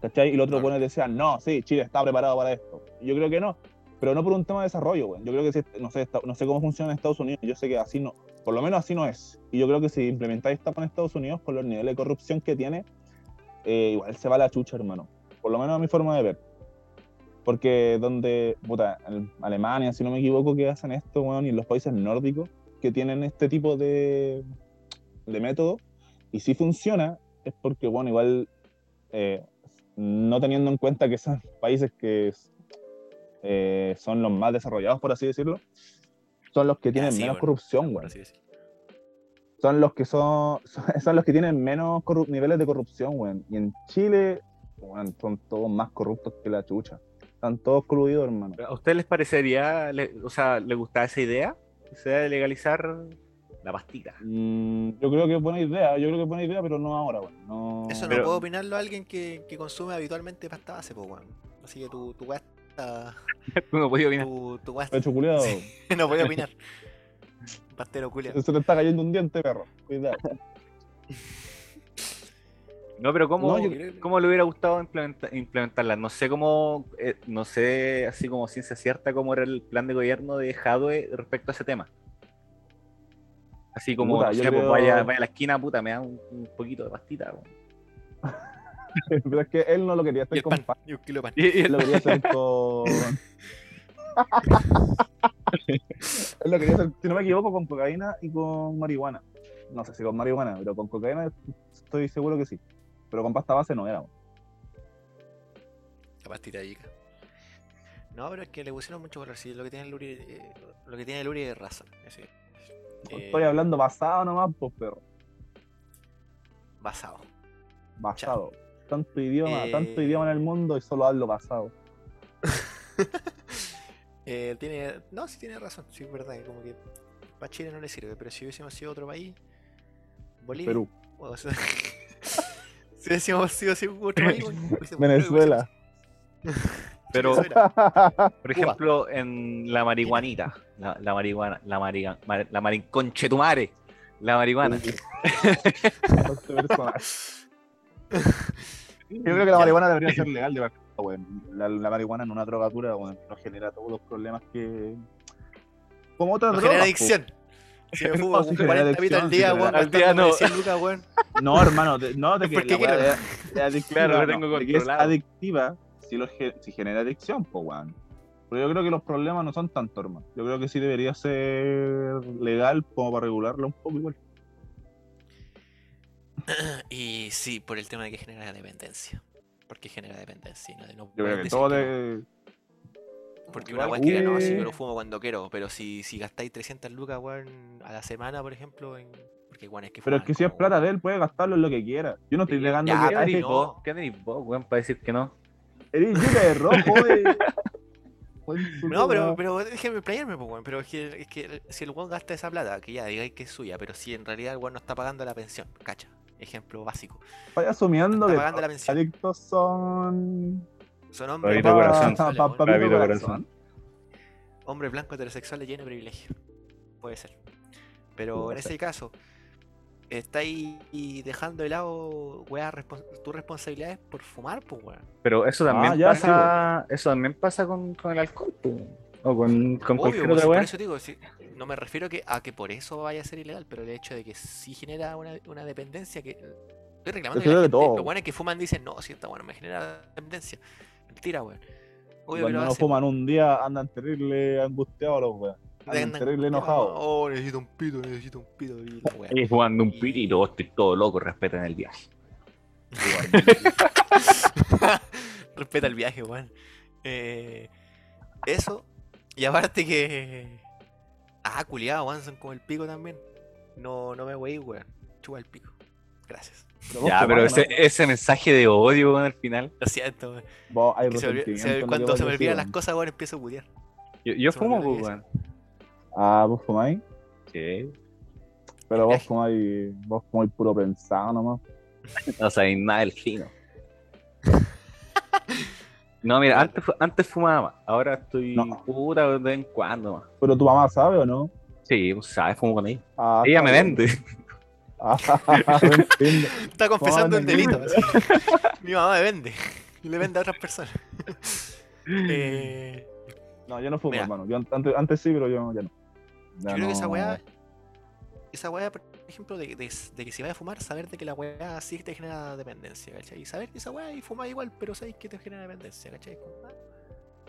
¿Cachai? Y los otros buenos decían, no, sí, Chile está preparado para esto. Yo creo que no. Pero no por un tema de desarrollo, güey. Yo creo que si, no sé, no sé cómo funciona en Estados Unidos. Yo sé que así no, por lo menos así no es. Y yo creo que si implementáis esta en Estados Unidos con los niveles de corrupción que tiene, eh, igual se va la chucha, hermano. por lo menos a mi forma de ver. Porque donde, puta, en Alemania, si no me equivoco, que hacen esto, weón, y en los países nórdicos que tienen este tipo de, de método, y si funciona, es porque, bueno, igual, eh, no teniendo en cuenta que son países que eh, son los más desarrollados, por así decirlo, son los que tienen Ah, sí, menos bueno, corrupción, decirlo. Son los que son, son los que tienen menos niveles de corrupción, weón. Y en Chile, weón, son todos más corruptos que la chucha. Están todos coludidos, hermano. ¿A ustedes les parecería, le- o sea, les gustaba esa idea? Esa idea de legalizar la pastilla. Mm, yo creo que es buena idea, yo creo que es buena idea, pero no ahora, weón. No... Eso Pero- no puedo opinarlo a alguien que, que consume habitualmente pasta base, pues, weón. Así que tu, tu. Tú no podías opinar. Tu, tu weá Pecho culiado. no voy a opinar. Pastero culiao. Se te está cayendo un diente, perro. Cuidado. No, pero ¿cómo, No, yo creo- cómo le hubiera gustado implementa- implementarla? No sé cómo, eh, no sé así como ciencia cierta cómo era el plan de gobierno de Jadwe respecto a ese tema. Así como, Puta, no yo sé, pues vaya, vaya a la esquina, puta, me da un, un poquito de pastita. pero es que él no lo quería hacer con pan, pan. y un kilo de pan. Y- y- Él lo quería hacer con. él lo quería hacer, si no me equivoco, con cocaína y con marihuana. No sé si con marihuana, pero con cocaína estoy seguro que sí. Pero con pasta base no era. La pastita de yica. No, pero es que le pusieron mucho color. Sí, lo que tiene el Uri, eh, lo que tiene el Uri es razón. es decir, eh, Estoy hablando basado nomás, pues, pero. basado. Basado. Tanto idioma, Eh, tanto idioma en el mundo y solo hablo basado. Eh, tiene, no, sí tiene razón, sí es verdad, que como que para Chile no le sirve, pero si hubiésemos sido otro país, Bolivia, Perú. o sea, si hubiésemos sido así otro país, bueno, Venezuela. Pero, por ejemplo, en la marihuanita, la, la marihuana, la marihuana, la marinconchetumare, la marihuana. Yo creo que la marihuana debería ser legal de verdad. La, la marihuana en una drogatura, weón, no genera todos los problemas que. Como otras No drogas. genera po. Si me No, fumo sí 40 genera pitos al día, weón, al día no. 100 lucas, weón. No, hermano, de- no de que la quiero. es- es adictiva, Claro, lo no, tengo de que es adictiva si, lo si genera adicción, pues, weón. Pero yo creo que los problemas no son tanto, hermano. Yo creo que sí debería ser legal como para regularlo un poco igual. Y sí, por el tema de que genera dependencia. Porque genera dependencia. y No, no Yo creo que todo que no. de. Porque una weá que no, si yo lo fumo cuando quiero, pero si, si gastáis 300 lucas, weón, a la semana, por ejemplo, en... porque weón es que Pero es que si es plata de él, puede gastarlo en lo que quiera. Yo no estoy Sí, negando ya, que. ¿Qué tenéis no. vos? ¿Qué tenéis vos, weón, para decir que no? Eres de rojo, wey. No, pero, pero déjenme playarme, pues, weón. Pero es que, es que si el weón gasta esa plata, que ya digáis que es suya, pero si en realidad el weón no está pagando la pensión, cacha. Ejemplo básico. Estoy asumiendo Está que pagando la los pensión. adictos son. Son hombres Papito blancos corazón. heterosexuales, pa- weón. papito Papito corazón. corazón. Hombre blanco heterosexual lleno de privilegio. Puede ser. Pero Puede en ser. ese caso, estáis y dejando de lado, weá, respons- tus responsabilidades por fumar, pues, weón. Pero eso también Ah, ya, pasa, eso también pasa con, con el alcohol, po. o con, con Obvio, cualquier pues, otra por weá. eso digo, sí, no me refiero que, a que por eso vaya a ser ilegal, pero el hecho de que sí genera una, una dependencia que. Estoy reclamando Yo que la gente, todo. los buenos que fuman dicen, no, si está bueno, me genera dependencia. Mentira, weón. Obvio que Cuando lo no hacen. fuman un día, andan terrible angustiados los weón. Andan Andan terrible enojados. Oh, necesito un pito, necesito un pito. Y la weá. Y jugando un Y- pitito, estoy todo loco, respetan el viaje. Respeta el viaje, weón. Eh, eso. Y aparte que. Ah, culiado, weón, son como el pico también. No, no me voy, weón. Chupa el pico. Gracias. Ya, pero ese, ese mensaje de odio weón, al final. Lo siento, hay se olvida- se que cuando se me olvidan las cosas, weón, empiezo a putear. Yo, yo fumo, pues, weón. Ah, vos fumáis. Sí. Pero vos fumáis, vos fumáis puro pensado nomás. No sabéis nada del fino. No, mira, antes, antes fumaba más, ahora estoy No. puta de vez en cuando más. Pero tu mamá sabe o no? Sí, pues sabes, fumo con ella. Ah, Ella me bien. vende. Está confesando un Mamá, delito. Mi mamá me vende. Y le vende a otras personas. Eh, No, yo no fumo, Mira. hermano. Yo antes, antes sí, pero yo ya no. Ya yo creo que esa weá. Esa weá ejemplo, de, de- de que si vas a fumar, saber de que la weá sí te genera dependencia, ¿cachai? Y saber que esa weá y fumar igual, pero sabes que te genera dependencia, ¿cachai? Ah,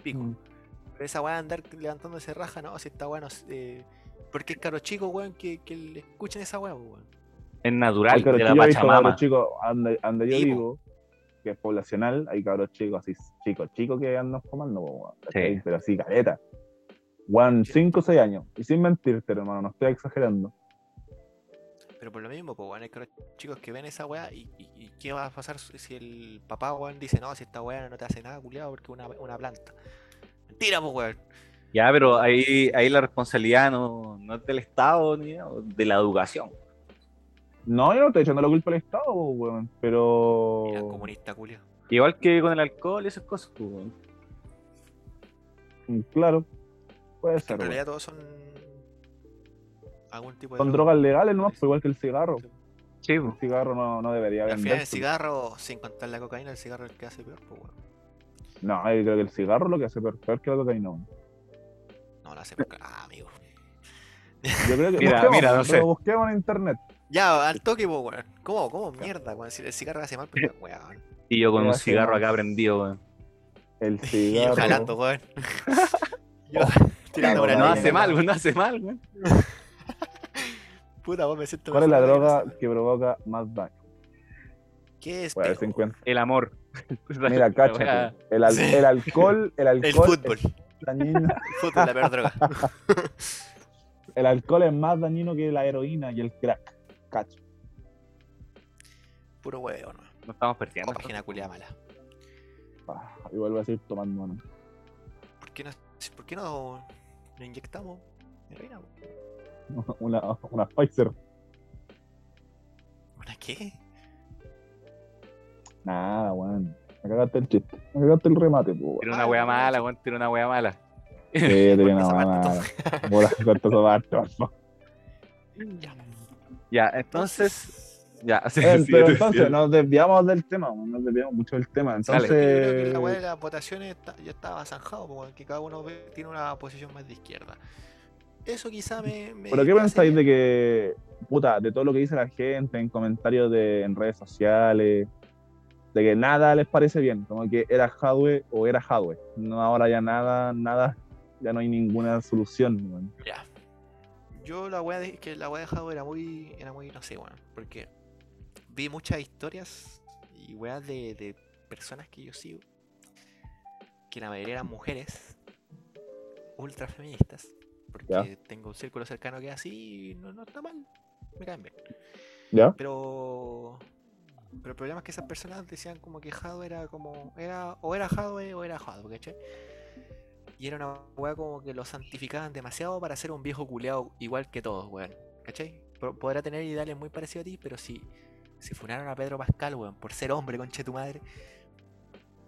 pico. Mm. Pero esa weá andar levantándose raja, no, si está bueno. Eh, porque es caro chico, weón, que, que le escuchen esa weá, pues, weón. Es natural cabros de la Pachamama. cabros chicos, ande, ande yo digo, que es poblacional, hay cabros chicos así, chicos, chicos que andan fumando, pero así, careta. Juan, 5 o 6 años. Y sin mentirte, hermano, no estoy exagerando. Pero por lo mismo, pues, weón, hay caros chicos que ven esa weá y, y- y qué va a pasar si el papá, weón, dice, no, si esta weá no te hace nada, culiado, porque es una, una planta. Mentira, pues, weón. Ya, pero ahí, ahí la responsabilidad no, no es del Estado ni de la educación. No, yo no estoy echando la culpa al Estado, weón, pero. Mira, comunista. Igual que con el alcohol y esas cosas. pues, weón. Mm, Claro, puede En ser. weón. realidad todos son algún tipo de Son droga. drogas legales nomás, pues, igual que el cigarro. Sí, El cigarro no, no debería Al final el cigarro, sin contar la cocaína, el cigarro es el que hace peor, pues, weón. No, yo creo que el cigarro es lo que hace peor, peor que la cocaína. weón. No, lo hace peor. Ah, amigo. Yo creo que. Mira, busquemos, mira, no sé. Busquemos en internet. Ya, al toque, pues, weón. ¿Cómo, cómo mierda, weón? Si el cigarro hace mal, pues, weón. Y yo con un cigarro acá prendido, weón. El Y yo cigarro. jalando, weón. yo tirando Cago, una No hace mal, weón. no hace mal, weón. Puta, vos me siento ¿Cuál es la droga que provoca más daño? ¿Qué es? El amor. Mira, cáchate. El, al- Sí. el alcohol, el alcohol El fútbol. es dañino. El fútbol es la peor droga. El alcohol es más dañino que la heroína y el crack. Cacho. Puro huevo, ¿no? No estamos perdiendo. Página culia mala. Ah, igual voy a seguir tomando, ¿no? ¿Por qué no, por qué no, no inyectamos heroína? Una, una Pfizer. ¿Una qué? Nada, weón. Me cagaste el chiste. Me cagaste el remate, pues, weón. Tiene una wea mala, weón, tiene una wea mala. Sí, tenía Corta una parte, mala. Bola, corta esa parte, por favor. Ya. Ya, entonces. Ya, sí, Eh, sí, pero entonces, nos desviamos del tema, nos desviamos mucho del tema. Dale. Yo creo que Entonces, la weá de las votaciones está- ya estaba zanjado, porque que cada uno tiene una posición más de izquierda. Eso quizá me. me ¿pero qué pensáis de bien. que, puta, de todo lo que dice la gente en comentarios de, en redes sociales, de que nada les parece bien, como que era Hadwe o era Hadwe? No, ahora ya nada, nada, ya no hay ninguna solución. Ya. Yo la weá de que la weá de Jado era muy. era muy, no sé, weón. Porque vi muchas historias y weas de, de personas que yo sigo. Que la mayoría eran mujeres ultra feministas. Porque Ya. tengo un círculo cercano que es así y no, no está mal. Me caen bien. ¿Ya? Pero. Pero el problema es que esas personas decían como que Jado era como. Era, o era Jado o era Jado, ¿cachai? Y era una weá como que lo santificaban demasiado para ser un viejo culeado igual que todos, weón. ¿Cachai? Po- Podrá tener ideales muy parecidos a ti, pero si. Si funaron a Pedro Pascal, weón, por ser hombre, conche tu madre.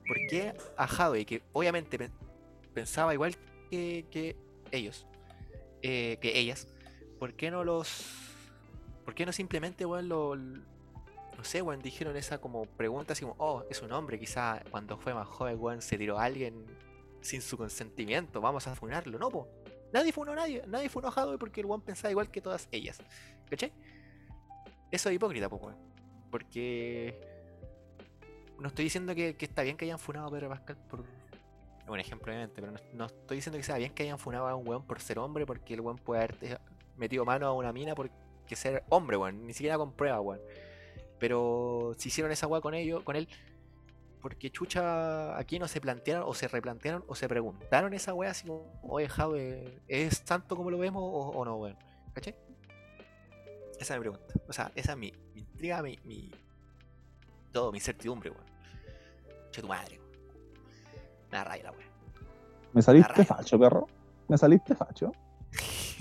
¿Por qué a Jadwe, que obviamente pen- pensaba igual que, que ellos, eh, que ellas, ¿por qué no los. ¿Por qué no simplemente, weón, lo. No sé, weón, dijeron esa como pregunta así como, oh, es un hombre, quizá cuando fue más joven, weón, se tiró a alguien sin su consentimiento, vamos a funarlo, no, po. Nadie funó a nadie, nadie funó a Hadwe porque el weón pensaba igual que todas ellas. ¿Cachai? Eso es hipócrita, po, weón. Porque. No estoy diciendo que, está bien que hayan funado a Pedro Pascal por. Un ejemplo, obviamente, pero no, estoy diciendo que sea bien que hayan funado a un weón por ser hombre, porque el weón puede haber metido mano a una mina porque ser hombre, weón. Ni siquiera con prueba, weón. Pero si hicieron esa weá con ellos, con él, porque chucha aquí no se plantearon o se replantearon o se preguntaron esa weá así como, oye Jave, ¿es tanto como lo vemos o, o no, weón? ¿Cachai? Esa es mi pregunta. O sea, esa es mi, mi intriga, mi, mi- todo, mi incertidumbre, weón. Che tu madre, weón. Me da rabia la weá. ¿Me saliste raya. facho, perro? ¿Me saliste facho?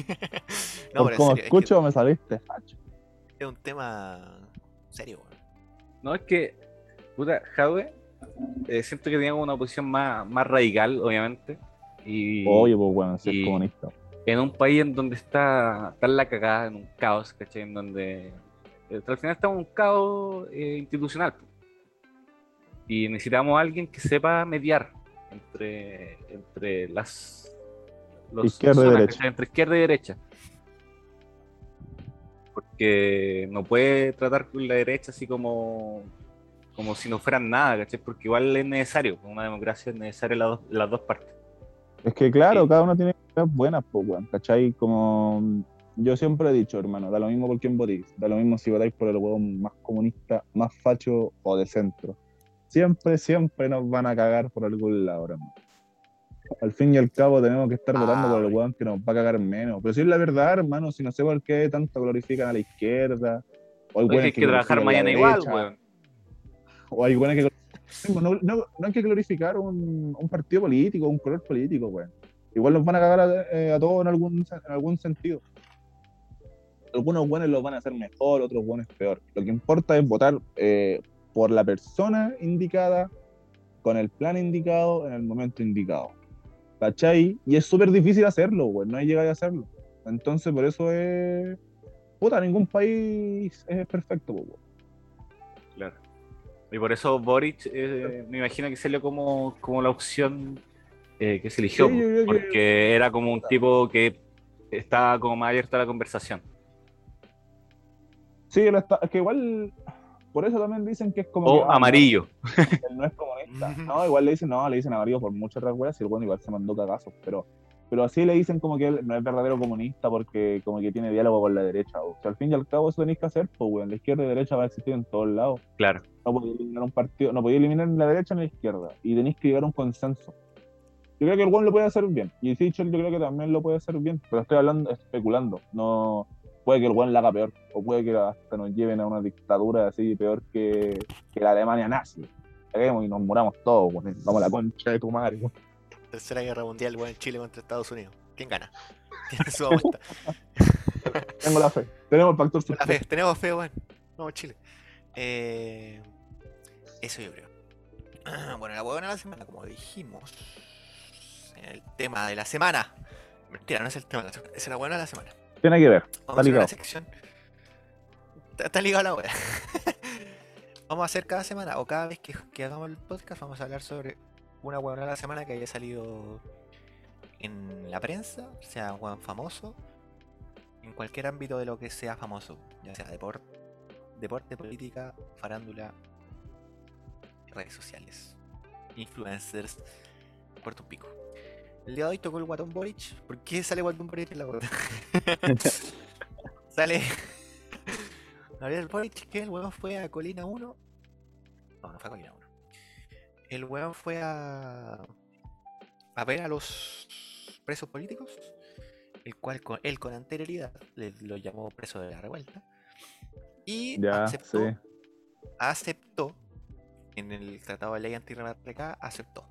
no, Por pero como serio, es que escucho, me saliste facho. es un tema serio, weón. No, es que, puta, Jadwe, eh, siento que tenía una posición más, más radical, obviamente. Y Oye, pues, bueno, ser y- comunista. en un país en donde está, está la cagada, en un caos, ¿cachai? En donde eh, al final estamos en un caos eh, institucional. Y necesitamos a alguien que sepa mediar entre, entre las los Izquierda y derecha. Entre izquierda y derecha. que no puede tratar con la derecha así como, como si no fueran nada, ¿cachai? Porque igual es necesario, en una democracia es necesario las dos, las dos partes. Es que claro, Sí. cada uno tiene cosas buenas, pues, weón, ¿cachai? Como yo siempre he dicho, hermano, da lo mismo por quién votéis, da lo mismo si votáis por el hueón más comunista, más facho o de centro. Siempre, siempre nos van a cagar por algún lado, hermano. Al fin y al cabo tenemos que estar Ah, votando por el hueón que nos va a cagar menos. Pero si es la verdad, hermano, si no sé por qué tanto glorifican a la izquierda. O hay Oye, hueones hay que trabajar a la mañana igual, weón. O hay que no, no, no hay que glorificar un, un partido político, un color político, weón. Igual nos van a cagar a, eh, a todos en algún, en algún sentido. Algunos buenos los van a hacer mejor, otros buenos peor. Lo que importa es votar eh, por la persona indicada, con el plan indicado, en el momento indicado. ¿Cachai? Y es súper difícil hacerlo, weón. No hay llegar a hacerlo. Entonces, por eso es. Puta, ningún país es perfecto, weón. Y por eso Boric, eh, me imagino que salió como, como la opción eh, que se eligió, Sí, que- porque era como un tipo que estaba como más abierto a la conversación. Sí, él está- es que igual. Por eso también dicen que es como. O que, ah, amarillo. él no es comunista. No, igual le dicen, no, le dicen amarillo por muchas otras weas y el bueno igual se mandó cagazos, pero, pero así le dicen como que él no es verdadero comunista porque como que tiene diálogo con la derecha. O sea, al fin y al cabo eso tenéis que hacer, pues weón, la izquierda y la derecha va a existir en todos lados. Claro. No podéis eliminar un partido, no podéis eliminar ni la derecha ni la izquierda. Y tenéis que llegar a un consenso. Yo creo que el buen lo puede hacer bien. Y Sichel yo creo que también lo puede hacer bien. Pero estoy hablando, especulando. No, puede que el buen la haga peor. O puede que hasta nos lleven a una dictadura así peor que, que la Alemania nazi. Y nos moramos todos, weón. Vamos a la concha de tu madre, weón. Tercera guerra mundial, weón, Chile contra Estados Unidos. ¿Quién gana? Tiene su vuelta. Tengo la fe. Tenemos el factor La fe, tenemos fe, weón. Vamos, Chile. Eh, eso yo creo. Bueno, la huevona de la semana, como dijimos. El tema de la semana. Mentira, no es el tema de la semana, es la huevona de la semana. Tiene que ver. Vamos a una ligado. sección. Está, está ligado la wea. vamos a hacer cada semana o cada vez que, que hagamos el podcast, vamos a hablar sobre una huevona de la semana que haya salido en la prensa, sea un hueón famoso, en cualquier ámbito de lo que sea famoso, ya sea deporte, deporte, política, farándula, redes sociales, influencers, Puerto Pico. El día de hoy tocó el Guatón Boric. ¿Por qué sale Guatón Boric en la web? sale Gabriel Boric, que el weón fue a Colina 1. No, no fue a Colina 1. El weón fue a. a ver a los presos políticos. El cual con, él con anterioridad le, lo llamó preso de la revuelta. Y Ya, aceptó, sí. aceptó en el Tratado de Ley Antirreplica, aceptó.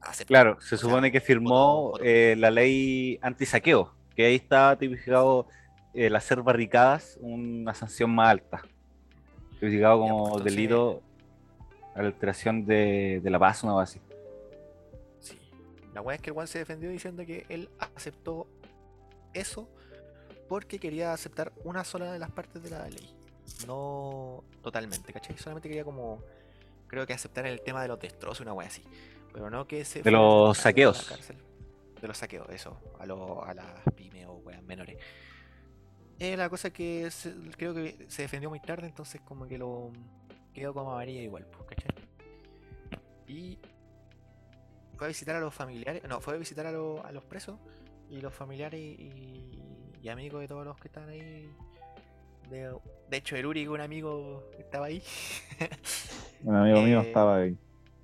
Aceptó. Claro, se O sea, supone que firmó eh, la ley antisaqueo, que ahí está tipificado el hacer barricadas una sanción más alta. Tipificado como pues, entonces- delito alteración de, de la paz, una base. Sí. La weá es que el weón se defendió diciendo que él aceptó eso porque quería aceptar una sola de las partes de la ley. No totalmente, ¿cachai? Solamente quería como. Creo que aceptar el tema de los destrozos, una weá así. Pero no que se. De los saqueos. De los saqueos, eso. A, lo- a las pymes o weas menores. Eh, la cosa es que se- creo que se defendió muy tarde, entonces como que lo quedó como amarilla igual, pues, ¿cachai? Y fue a visitar a los familiares, no, fue a visitar a, los- a los presos y los familiares y, y amigos de todos los que están ahí. De, de hecho, el Uri, un amigo, estaba ahí. Un amigo mío Eh, estaba ahí.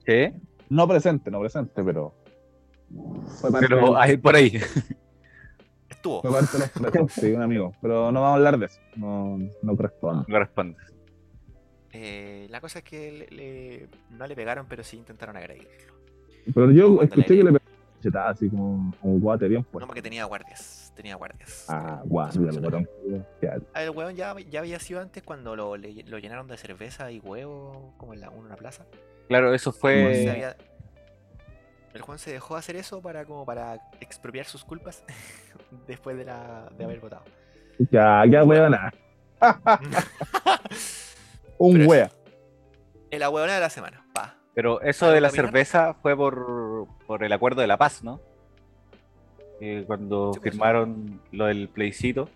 ¿Qué? No presente, no presente, pero. Fue parte, Pero ahí, por ahí. Estuvo. fue parte de los presos, sí, un amigo. Pero no vamos a hablar de eso. No, no corresponde. No responde. Eh, la cosa es que le- le- no le pegaron, pero sí intentaron agredirlo. Pero yo Cuando escuché le- que le cachetada así como un guate bien No, fuerte. porque tenía guardias. Tenía guardias. Ah, guau, el. Ya, El weón ya, ya había sido antes cuando lo, le- lo llenaron de cerveza y huevo, como en la, una plaza. Claro, eso fue. había- el Juan se dejó hacer eso para como para expropiar sus culpas después de, la, de haber votado. ya, ya, weón. Un wea. En la huevona de la semana, pa. Pero eso ¿Algo de la cerveza fue por, por el acuerdo de la paz, ¿no? Eh, cuando Sí, pues, firmaron lo del plebiscito.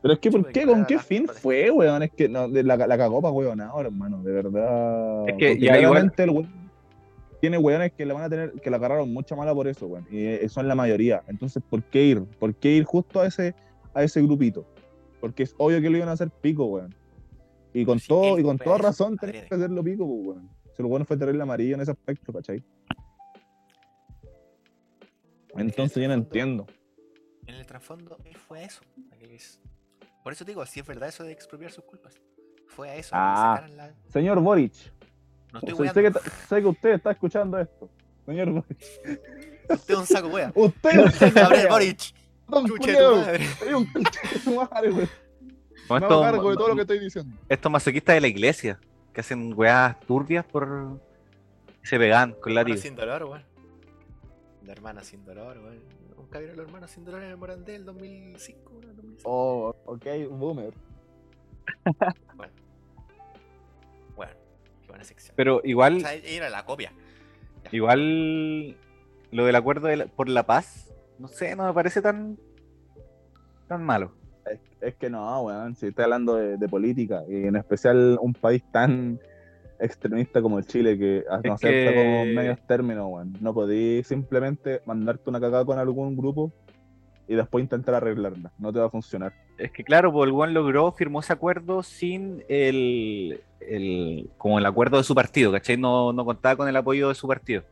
Pero es que, ¿por Chupa, qué? ¿Con para qué fin para- fue, weón? Es que no, de la, la cagó pa' weón ahora, hermano, de verdad. Es que ya igual- el weón tiene weones que la van a tener, que la agarraron mucha mala por eso, weón. Y eh, son la mayoría. Entonces, ¿por qué ir? ¿Por qué ir justo a ese, a ese grupito? Porque es obvio que lo iban a hacer pico, weón. Y con Sí, todo, y con toda razón tenés que hacerlo pico, pues, weón. Si el weón fue terrible amarillo en ese aspecto, ¿cachai? Entonces yo no entiendo. En el trasfondo él fue a eso. es- Por eso te digo, si es verdad eso de expropiar sus culpas. Fue a eso. Ah. la- Señor Boric, No estoy sé, sé que, sé que usted está escuchando esto. Señor Boric. Usted es un saco wea. Usted es un Gabriel Boric. Chuche tu madre. soy un madre. Como Me hago estos, cargo de todo lo que estoy diciendo. estos masoquistas de la iglesia que hacen weas turbias por. se pegan con látigo. sin dolor, weón. La hermana sin dolor, weón. Nunca vieron los hermanos sin dolor en el Morandé del 2005, weón, 2006. Oh, ok, boomer. Bueno, qué buena sección. Pero O igual, sea, era la copia. igual lo del acuerdo de la- por la paz, no sé, no me parece tan tan malo. Es, es que no, weón, si estoy hablando de, de política, y en especial un país tan extremista como el Chile, que no Es acepta que- como medios términos, weón. No podí simplemente mandarte una cagada con algún grupo y después intentar arreglarla. No te va a funcionar. Es que claro, pues el logró, firmó ese acuerdo sin el, el como el acuerdo de su partido, ¿cachai? No, no contaba con el apoyo de su partido.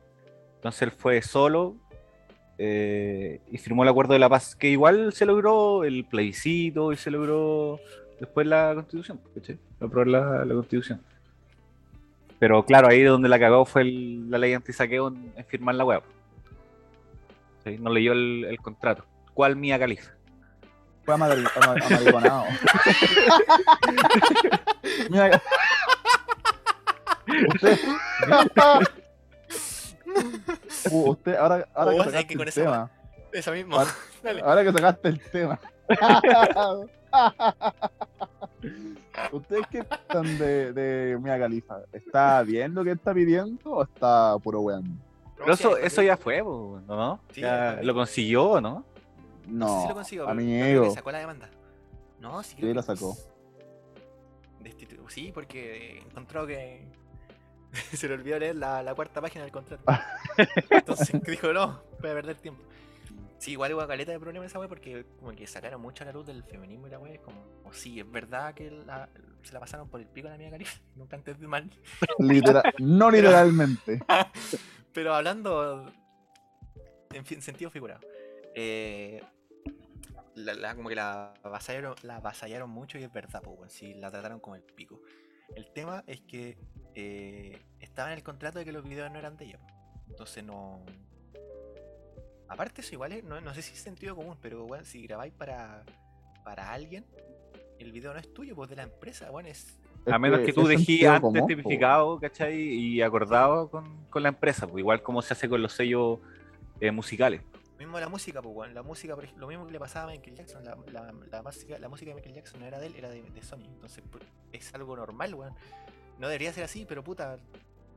Entonces él fue solo eh, y firmó el acuerdo de la paz, que igual se logró el plebiscito y se logró después la constitución. Aprobó la, la constitución. Pero claro, ahí donde la cagó fue el- la ley antisaqueo en, en firmar la web. No leyó el, el contrato. ¿Cuál Mía Califa? Fue amari- ama- amariconado. Uh, usted, ahora, ahora Oh, que ¿sabes sacaste que con el esa tema, Esa misma. Ahora- Dale. ahora que sacaste el tema. ¿Ustedes qué piensan de, de Mia Califa? ¿Está bien lo que está pidiendo o está puro weón? Pero eso, eso ya fue, ¿no? Sí, Ya lo consiguió, ¿no? No sé No, si lo creo amigo. sacó la demanda. No, sí, Sí, la que sacó. Destitu- Sí, porque encontró que se le olvidó leer la, la cuarta página del contrato. Entonces dijo, no, voy a perder tiempo. Sí, igual hubo caleta de problema esa wea porque como que sacaron mucho a la luz del feminismo y la wea. es Como, o sí, es verdad que la- se la pasaron por el pico a la mía Califa. Nunca entendí mal. Literal- no literalmente. Pero hablando en fin, sentido figurado. eh, la, la- como que la avasallaron, la avasallaron mucho y es verdad, pues, weón, si la trataron como el pico. El tema es que eh, estaba en el contrato de que los videos no eran de ella. po. Entonces no. Aparte eso igual es, no, no sé si es sentido común, pero bueno, si grabáis para, para alguien, el video no es tuyo, pues de la empresa, bueno, es. A menos que, tú es dejes antes común, tipificado, ¿cachai? Y acordado con, con la empresa, pues igual como se hace con los sellos eh, musicales. Mismo la música, pues, weón. La música, por lo mismo que le pasaba a Michael Jackson. La, la, la música, la música de Michael Jackson no era de él, era de, de Sony. Entonces, es algo normal, weón. No debería ser así, pero puta,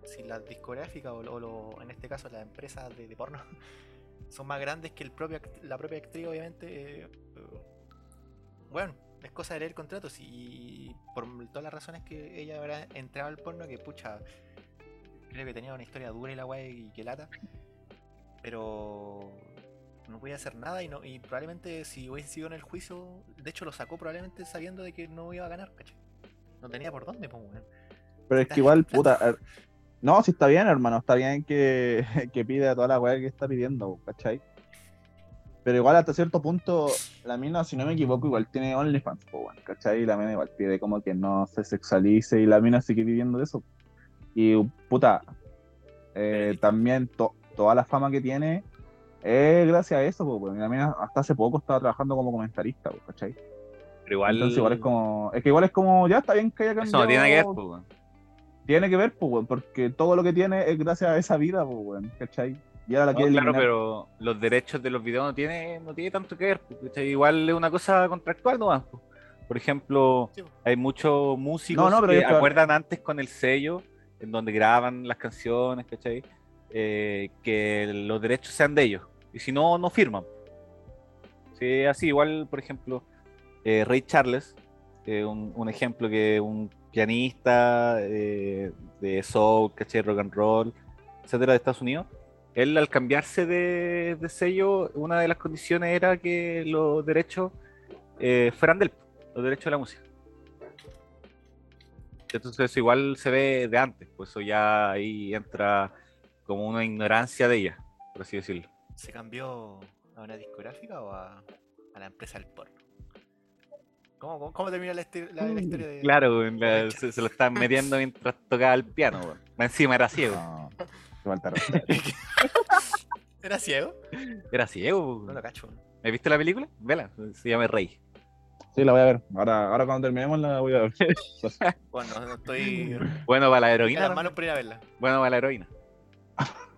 si las discográficas o, lo- en este caso las empresas de, porno son más grandes que el propio, la propia actriz, obviamente, eh, eh, bueno, es cosa de leer contratos y por todas las razones que ella habrá entrado al porno, que pucha, creo que tenía una historia dura y la weá y que lata, pero no podía hacer nada y, no, y probablemente si hubiese sido en el juicio, de hecho lo sacó probablemente sabiendo de que no iba a ganar, ¿cachai? No tenía por dónde, pues, weón. Pero es que igual, puta. er- No, sí está bien, hermano. Está bien que, que pida toda la weá que está pidiendo, ¿cachai? Pero igual hasta cierto punto, la mina, si no me equivoco, igual tiene OnlyFans, weón, ¿cachai? Y la mina igual pide como que no se sexualice y la mina sigue viviendo de eso. Y puta, eh, Veredicto. también to- toda la fama que tiene es gracias a eso, po, weón. Y la mina hasta hace poco estaba trabajando como comentarista, ¿cachai? Pero igual. Entonces igual es como, es que igual es como, ya está bien que haya Eso no tiene que ver, cambiado pues. Tiene que ver, pues, weón, porque todo lo que tiene es gracias a esa vida, pues, weón, ¿cachai? Y ahora la No, quiere claro, eliminar. pero los derechos de los videos no tiene, no tiene tanto que ver. pues, ¿cachai? Igual es una cosa contractual nomás. pues. Por ejemplo, Sí, pues. hay muchos músicos No, no, pero que acuerdan antes con el sello en donde graban las canciones, ¿cachai? Eh, que los derechos sean de ellos. Y si no, no firman. Sí, así, igual, por ejemplo, eh, Ray Charles, eh, un, un ejemplo que un pianista eh, de soul, caché, rock and roll, etcétera, de Estados Unidos, él al cambiarse de, sello, una de las condiciones era que los derechos eh, fueran del los derechos de la música. Entonces igual se ve de antes, pues eso ya ahí entra como una ignorancia de ella, por así decirlo. ¿Se cambió a una discográfica o a, a la empresa del porno? ¿Cómo, cómo, cómo termina la, la historia de.? Claro, la- se, se lo están metiendo mientras tocaba el piano, weón. Encima era ciego. No. ¿Era ciego? Era ciego. No lo cacho. ¿Has visto la película? Vela, se llama Rey. Sí, la voy a ver. Ahora, ahora cuando terminemos la voy a ver. Bueno, no estoy. Bueno para la heroína. las manos por ir a verla. Bueno para la heroína.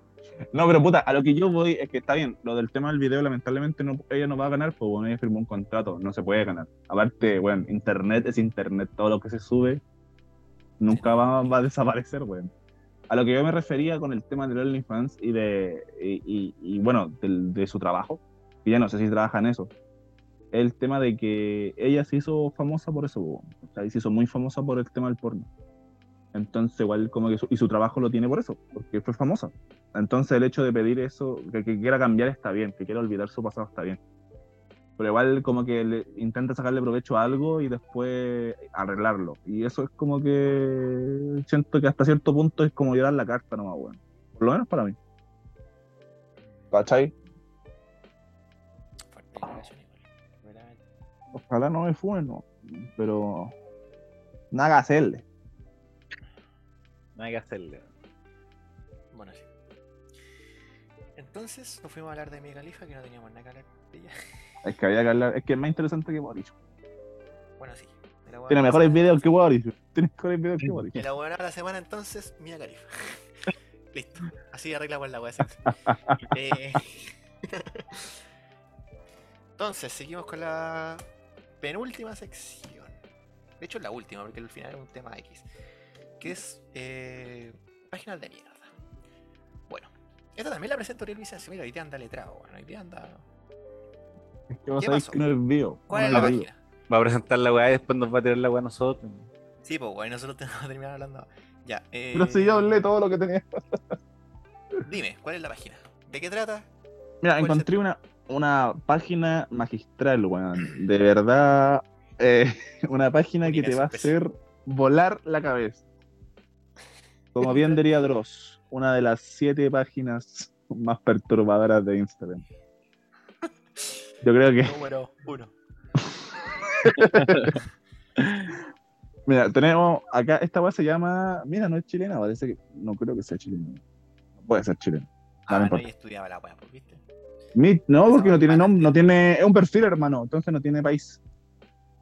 No, pero puta, a lo que yo voy es que está bien. Lo del tema del video, lamentablemente, no, ella no va a ganar, pues bueno, ella firmó un contrato, no se puede ganar. Aparte, bueno, internet es internet, todo lo que se sube nunca va, a desaparecer, weón. A lo que yo me refería con el tema del OnlyFans y de, y, y- y, bueno, de su trabajo, que ya no sé si trabaja en eso, el tema de que ella se hizo famosa por eso, o sea, se hizo muy famosa por el tema del porno. Entonces, igual, como que su, y su trabajo lo tiene por eso, porque fue famosa. Entonces el hecho de pedir eso, que, que quiera cambiar está bien, que quiera olvidar su pasado está bien. Pero igual como que le- intenta sacarle provecho a algo y después arreglarlo. Y eso es como que siento que hasta cierto punto es como llorar la carta nomás, bueno. Por lo menos para mí. ¿Cachai? Ojalá no me funen, no. Pero nada que hacerle. No hay que hacerle. Bueno, sí. Entonces nos fuimos a hablar de mi califa que no teníamos nada que hablar de ella. Es que había que hablar, es que es más interesante que Boris. Bueno, sí. Tiene mejores videos que Boris. Tiene mejores videos que Boris. Y la buena de la semana entonces, Mia Califa. Listo. Así arreglamos la sexy. Eh, Entonces, seguimos con la penúltima sección. De hecho, es la última, porque al final es un tema X. Que es eh, páginas de mierda. Bueno, esta también la presento Ariel Vicencio. Mira, hoy día anda letrado, bueno, hoy día anda. Es que vos ¿Qué sabés pasó? que no es video. ¿Cuál no es la página? Va a presentar la weá y después nos va a tirar la weá a nosotros. Sí, pues, bueno, nosotros tenemos que terminar hablando. Ya, eh, Pero si yo hablé todo lo que tenía. Dime, ¿cuál es la página? ¿De qué trata? Mira, ¿Cuál es encontré una, una página magistral, weón. De verdad. eh, una página que te va a hacer volar la cabeza. Como bien diría Dross, una de las siete páginas más perturbadoras de Instagram. Yo creo que. Número uno. Mira, tenemos acá, esta weá se llama. Mira, no es chilena, parece que. No creo que sea chilena. No puede ser chilena. Ah, no estudiaba la wea, pues, ¿viste? Mi- no, porque no tiene nombre, no tiene, es un perfil, hermano, entonces no tiene país.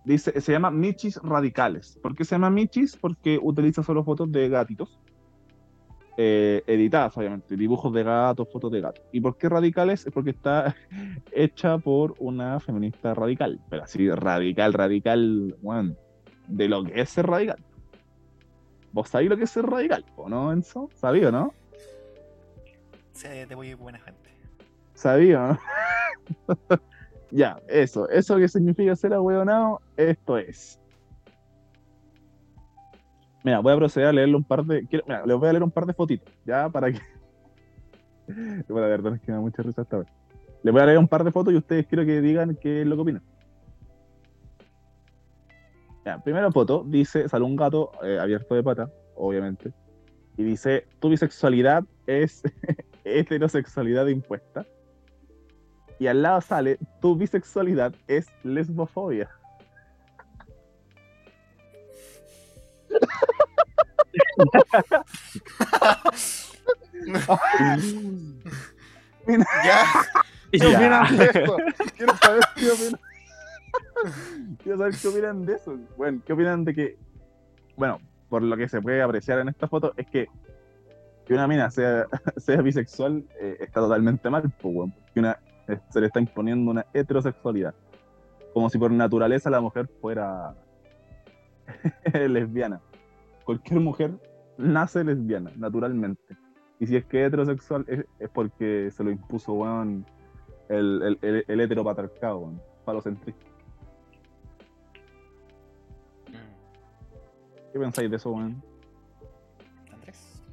Dice, se llama Michis Radicales. ¿Por qué se llama Michis? Porque utiliza solo fotos de gatitos. Eh, editadas, obviamente, dibujos de gatos, fotos de gatos. ¿Y por qué radicales? Es porque está hecha por una feminista radical, pero así radical, radical, bueno, de lo que es ser radical. ¿Vos sabéis lo que es ser radical? ¿O no, Enzo? ¿Sabío, no? Sé de muy buena gente. Sabía, ¿no? ya, eso. Eso que significa ser ahueonado, esto es. Mira, voy a proceder a leerle un par de. mira, les voy a leer un par de fotitos, ya, para que. Me da mucha risa esta vez. Les voy a leer un par de fotos y ustedes quiero que digan qué es lo que opinan. Primera foto dice: sale un gato eh, abierto de pata, obviamente. Y dice: tu bisexualidad es heterosexualidad impuesta. Y al lado sale, tu bisexualidad es lesbofobia. Ya. ¿Qué opinan de eso? Quiero saber qué opinan. Quiero saber qué opinan de eso. Bueno, ¿qué opinan de que, bueno, por lo que se puede apreciar en esta foto, es que que una mina sea, sea bisexual eh, está totalmente mal, pues, porque una, eh, se le está imponiendo una heterosexualidad. Como si por naturaleza la mujer fuera lesbiana cualquier mujer nace lesbiana, naturalmente. Y si es que heterosexual es, porque se lo impuso, weón, el, el, el, el heteropatriarcado, weón, palocentrista. Mm. ¿Qué pensáis de eso, weón? Andrés,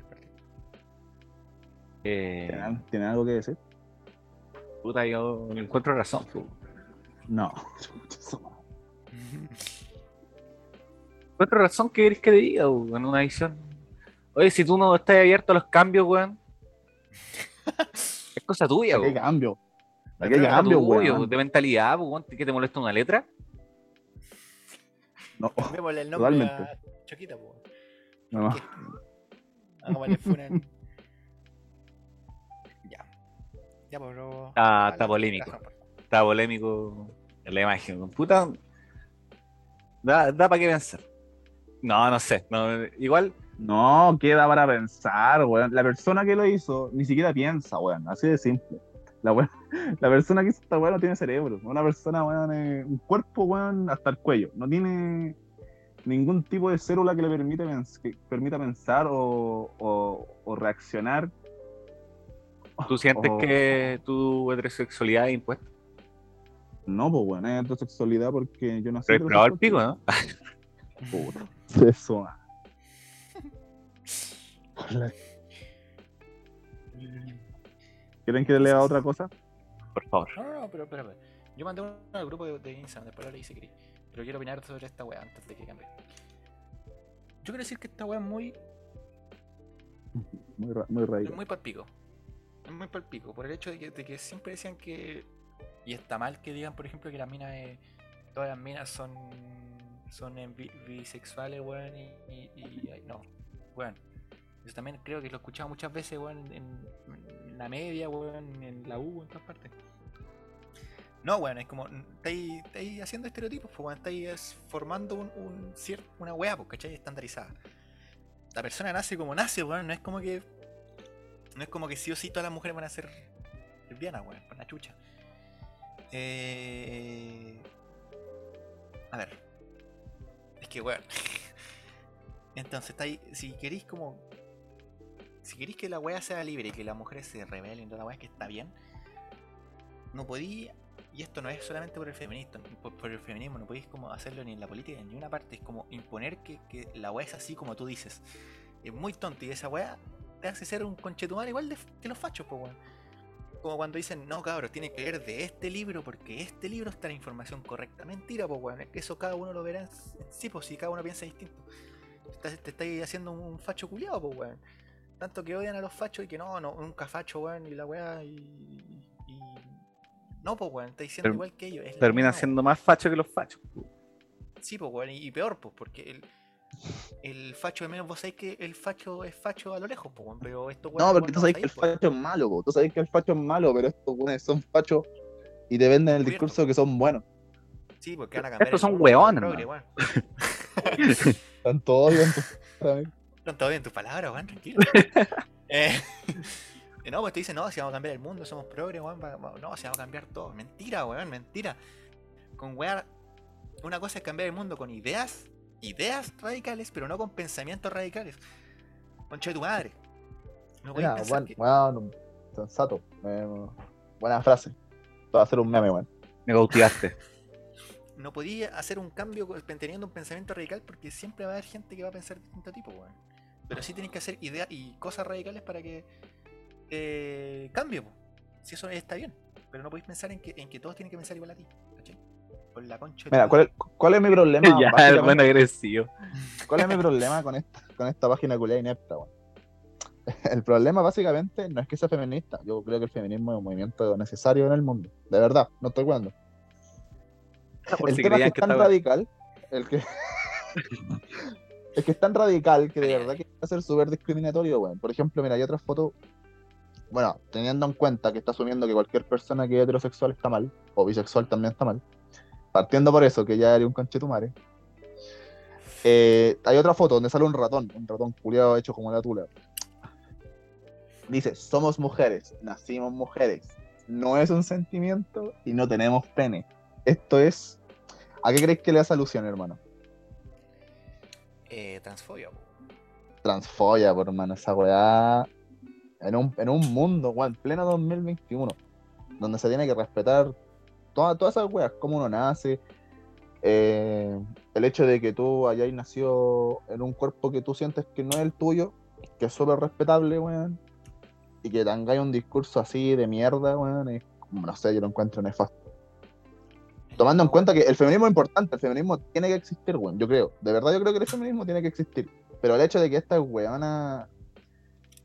eh... Algo que decir? Puta, yo encuentro razón. No. Encuentro razón que querés que te diga, pu, en una visión. Oye, si tú no estás abierto a los cambios, weón. es cosa tuya, ¿Qué weón. cambio? Es ¿Qué cambio, weón? De mentalidad, weón. ¿Qué te molesta una letra? No, Cambiémosle el nombre Totalmente. a Choquita, po. no. Hagámosle. Ya. Ya, pues, pero. Está- Dale, está polémico. Está polémico en la imagen. weón. Puta. Da, da para qué pensar. No, no sé. no, igual, No, queda para pensar, weón. La persona que lo hizo ni siquiera piensa, weón. Así de simple. La, weón- la persona que hizo esta weón no tiene cerebro. Una persona, weón, es un cuerpo, weón, hasta el cuello. No tiene ningún tipo de célula que le permite que permita pensar o, o- o reaccionar. ¿tú sientes o- que tu heterosexualidad es impuesta? No, pues, weón, es heterosexualidad porque yo nací. Pero el pico, heterosexual. ¿no? Puta. Eso, ah. Hola. ¿Quieren que le lea otra cosa? Por favor. No, no, no, pero espera. Yo mandé uno al grupo de, de Instagram, después lo leí si queréis. Pero quiero opinar sobre esta weá antes de que cambie. Yo quiero decir que esta weá es muy, Muy, ra- muy es muy palpico. Es muy palpico. Por el hecho de que, de que siempre decían que. Y está mal que digan, por ejemplo, que las minas. eh, todas las minas son. Son bi- bisexuales, weón. Y, y, no, weón. Yo también creo que lo he escuchado muchas veces, weón, en, la media, weón, en la U, en todas partes. No, weón, es como, estáis, haciendo estereotipos, pues, weón, estáis es, formando un, un una weá, pues, ¿cachai? Estandarizada. La persona nace como nace, weón, no es como que. No es como que sí o sí todas las mujeres van a ser lesbianas, weón, por la chucha. Eh... A ver. Que, weón. Entonces, está ahí, si queréis como. Si queréis que la weá sea libre y que las mujeres se rebelen, toda la weá que está bien. No podía. Y esto no es solamente por el feminismo, por, el feminismo, no podéis como hacerlo ni en la política ni en ninguna parte. Es como imponer que, que la weá es así como tú dices. Es muy tonto y esa weá te hace ser un conchetumar igual de, que los fachos, pues weón. Como cuando dicen, no cabros, tiene que leer de este libro porque este libro está la información correcta. Mentira, pues weón. Eso cada uno lo verá en sí, pues si cada uno piensa distinto. Estás- te estáis haciendo un facho culiado, pues weón. Tanto que odian a los fachos y que no, no, nunca facho, weón, y la weá y. y- No, pues weón, estáis diciendo igual que ellos. es misma siendo más fachos que los fachos. Sí, pues, weón, y, y peor, pues, porque el, el facho de menos, vos sabés que el facho es facho a lo lejos, pues, weón, pero esto No, porque tú sabes que el facho es malo, po. tú sabes que el facho es malo, pero estos weones son fachos y te venden el Cubierto. discurso que son buenos. Sí, porque van a cambiar. Estos son mundo, hueones, progre, man. weón. Tanto odio en tu- Están todo bien tus palabras, weón, tranquilo. eh, no, pues te dicen, no, si vamos a cambiar el mundo, somos progres, weón, no, si vamos a cambiar todo. Mentira, weón, mentira. Con weá, una cosa es cambiar el mundo con ideas, ideas radicales, pero no con pensamientos radicales. Concha de tu madre. No podéis Mira, pensar weón, que- weón, sensato. eh, buena frase. Esto va a ser un meme, weón. Me cautivaste. no podía hacer un cambio teniendo un pensamiento radical porque siempre va a haber gente que va a pensar de distinto tipo, weón. Pero sí tienes que hacer ideas y cosas radicales para que eh, cambie, po. si eso está bien. Pero no podéis pensar en que, en que todos tienen que pensar igual a ti. Por la concha Mira, ¿cuál es, cuál es mi problema? ya, el buen agresivo. ¿Cuál es mi problema con esta, con esta página culiada inepta, weón? El problema básicamente no es que sea feminista. Yo creo que el feminismo es un movimiento necesario en el mundo. De verdad, no estoy jugando. Por el si tema es que es que tan estaba- radical, el que es que es tan radical que de verdad que va a ser súper discriminatorio, weón. Por ejemplo, mira, hay otra foto, bueno, teniendo en cuenta que está asumiendo que cualquier persona que es heterosexual está mal, o bisexual también está mal, partiendo por eso, que ya haría un conchetumare, eh, hay otra foto donde sale un ratón, un ratón culiado hecho como la tula. Dice, somos mujeres, nacimos mujeres, no es un sentimiento y no tenemos pene. Esto es... ¿A qué crees que le hace alusión, hermano? Eh, transfobia, po. Transfoya, por hermano, esa weá. En un, en un mundo, weón, pleno 2021, donde se tiene que respetar toda- todas esas weas, cómo uno nace, eh, el hecho de que tú hayáis nacido en un cuerpo que tú sientes que no es el tuyo, que es súper respetable, weón, y que tengáis un discurso así de mierda, weón, es, no sé, yo lo encuentro nefasto. Tomando en cuenta que el feminismo es importante, el feminismo tiene que existir, weón, yo creo. De verdad yo creo que el feminismo tiene que existir. Pero el hecho de que estas weonas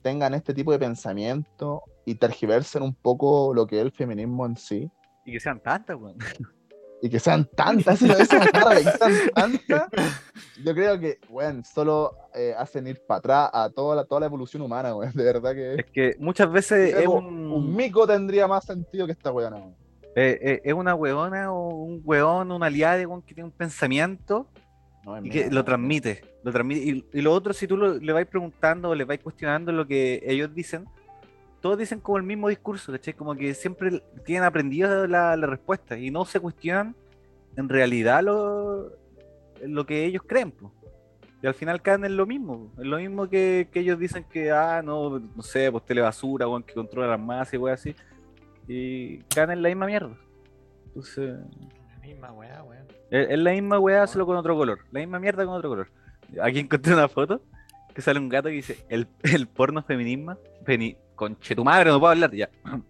tengan este tipo de pensamiento y tergiversen un poco lo que es el feminismo en sí, Y que sean tantas, weón. y que sean tantas, eso me carga, que sean tantas, yo creo que, weón, solo eh, hacen ir para atrás a toda la, toda la evolución humana, weón, de verdad que... Es que muchas veces es un, un mico tendría más sentido que esta weona, weón. eh, eh, es una weona o un weón, una aliada weón, que tiene un pensamiento No y mía, que lo transmite. Lo transmite. Y, y lo otro, si tú lo- le vais preguntando o le vais cuestionando lo que ellos dicen, todos dicen como el mismo discurso, ¿cachai? Como que siempre tienen aprendido la, la respuesta y no se cuestionan en realidad lo, lo que ellos creen. po. Y al final caen en lo mismo. En lo mismo que, que ellos dicen que, ah, no, no sé, pues telebasura, weón, que controla las masas y weón así. Y caen en la misma mierda. Entonces. La misma weá, weón. Es, es la misma weá, solo con otro color. La misma mierda con otro color. Aquí encontré una foto que sale un gato que dice: El, el porno feminismo. Feni, conche tu madre, no puedo hablar ya.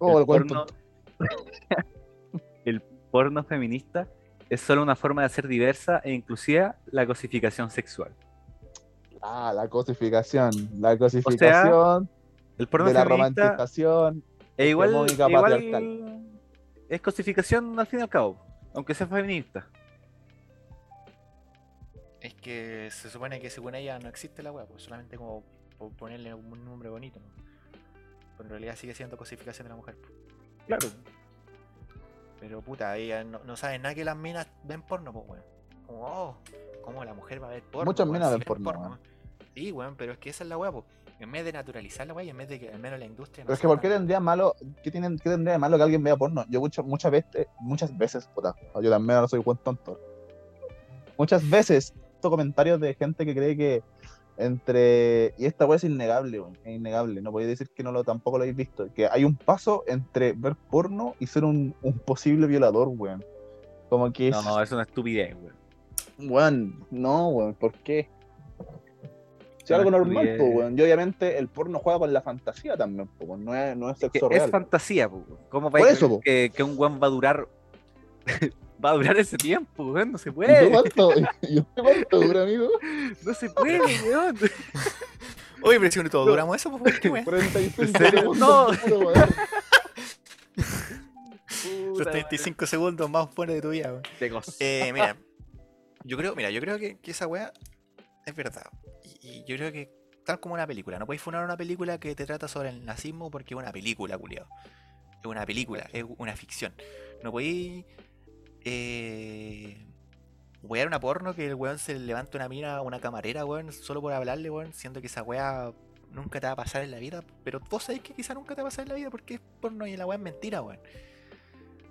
Oh, el, porno, el porno feminista es solo una forma de hacer diversa e inclusiva la cosificación sexual. Ah, la cosificación, la cosificación El porno de la romantización. es igual, igual patriarcal. es cosificación al fin y al cabo, aunque sea feminista. Es que se supone que según ella no existe la weá, pues solamente como por ponerle un nombre bonito, ¿no? Pero en realidad sigue siendo cosificación de la mujer. Claro. Pero puta, ella no, no sabe nada que las minas ven porno, pues weón. Como, oh, ¿cómo la mujer va a ver porno? Muchas weón? minas Si ven porno, weón. Sí, weón, pero es que esa es la weá, pues. En vez de naturalizar la weá en vez de que al menos la industria. no Pero es que ¿por qué tendría malo, qué, tienen, qué tendría de malo que alguien vea porno? Yo muchas, muchas veces, muchas veces, puta, yo también ahora soy buen tonto. Muchas veces estos comentarios de gente que cree que entre, y esta weá es innegable, weón, es innegable, no podéis decir que no lo tampoco lo habéis visto, que hay un paso entre ver porno y ser un, un posible violador, weón. Como que es, No, es una estupidez, weón. weón, no, weón, ¿por qué? Si Una algo normal, pues, weón. Y obviamente el porno juega con la fantasía también, pues, weón. No es, no es sexo es real. fantasía, po. ¿cómo Por va a eso, que, que un weón va a durar va a durar ese tiempo, weón? No se ¿Y tú puede, cuánto, ¿Y usted cuánto dura, amigo? no se puede, weón. Oye, pero si no todos No. duramos eso, pues qué weón. 45 ¿En serio? segundos, No. Los 35 segundos más buenos de tu vida, weón. Eh, mira, yo creo, mira, yo creo que, que esa weá es verdad. Y, y yo creo que tal como una película, no podéis funar una película que te trata sobre el nazismo porque es una película, culiado. Es una película, es una ficción. No podéis eh, wear una porno que el weón se le levanta una mina a una camarera, weón, solo por hablarle, weón, siendo que esa weá nunca te va a pasar en la vida. Pero vos sabéis que quizá nunca te va a pasar en la vida porque es porno y la weá es mentira, weón.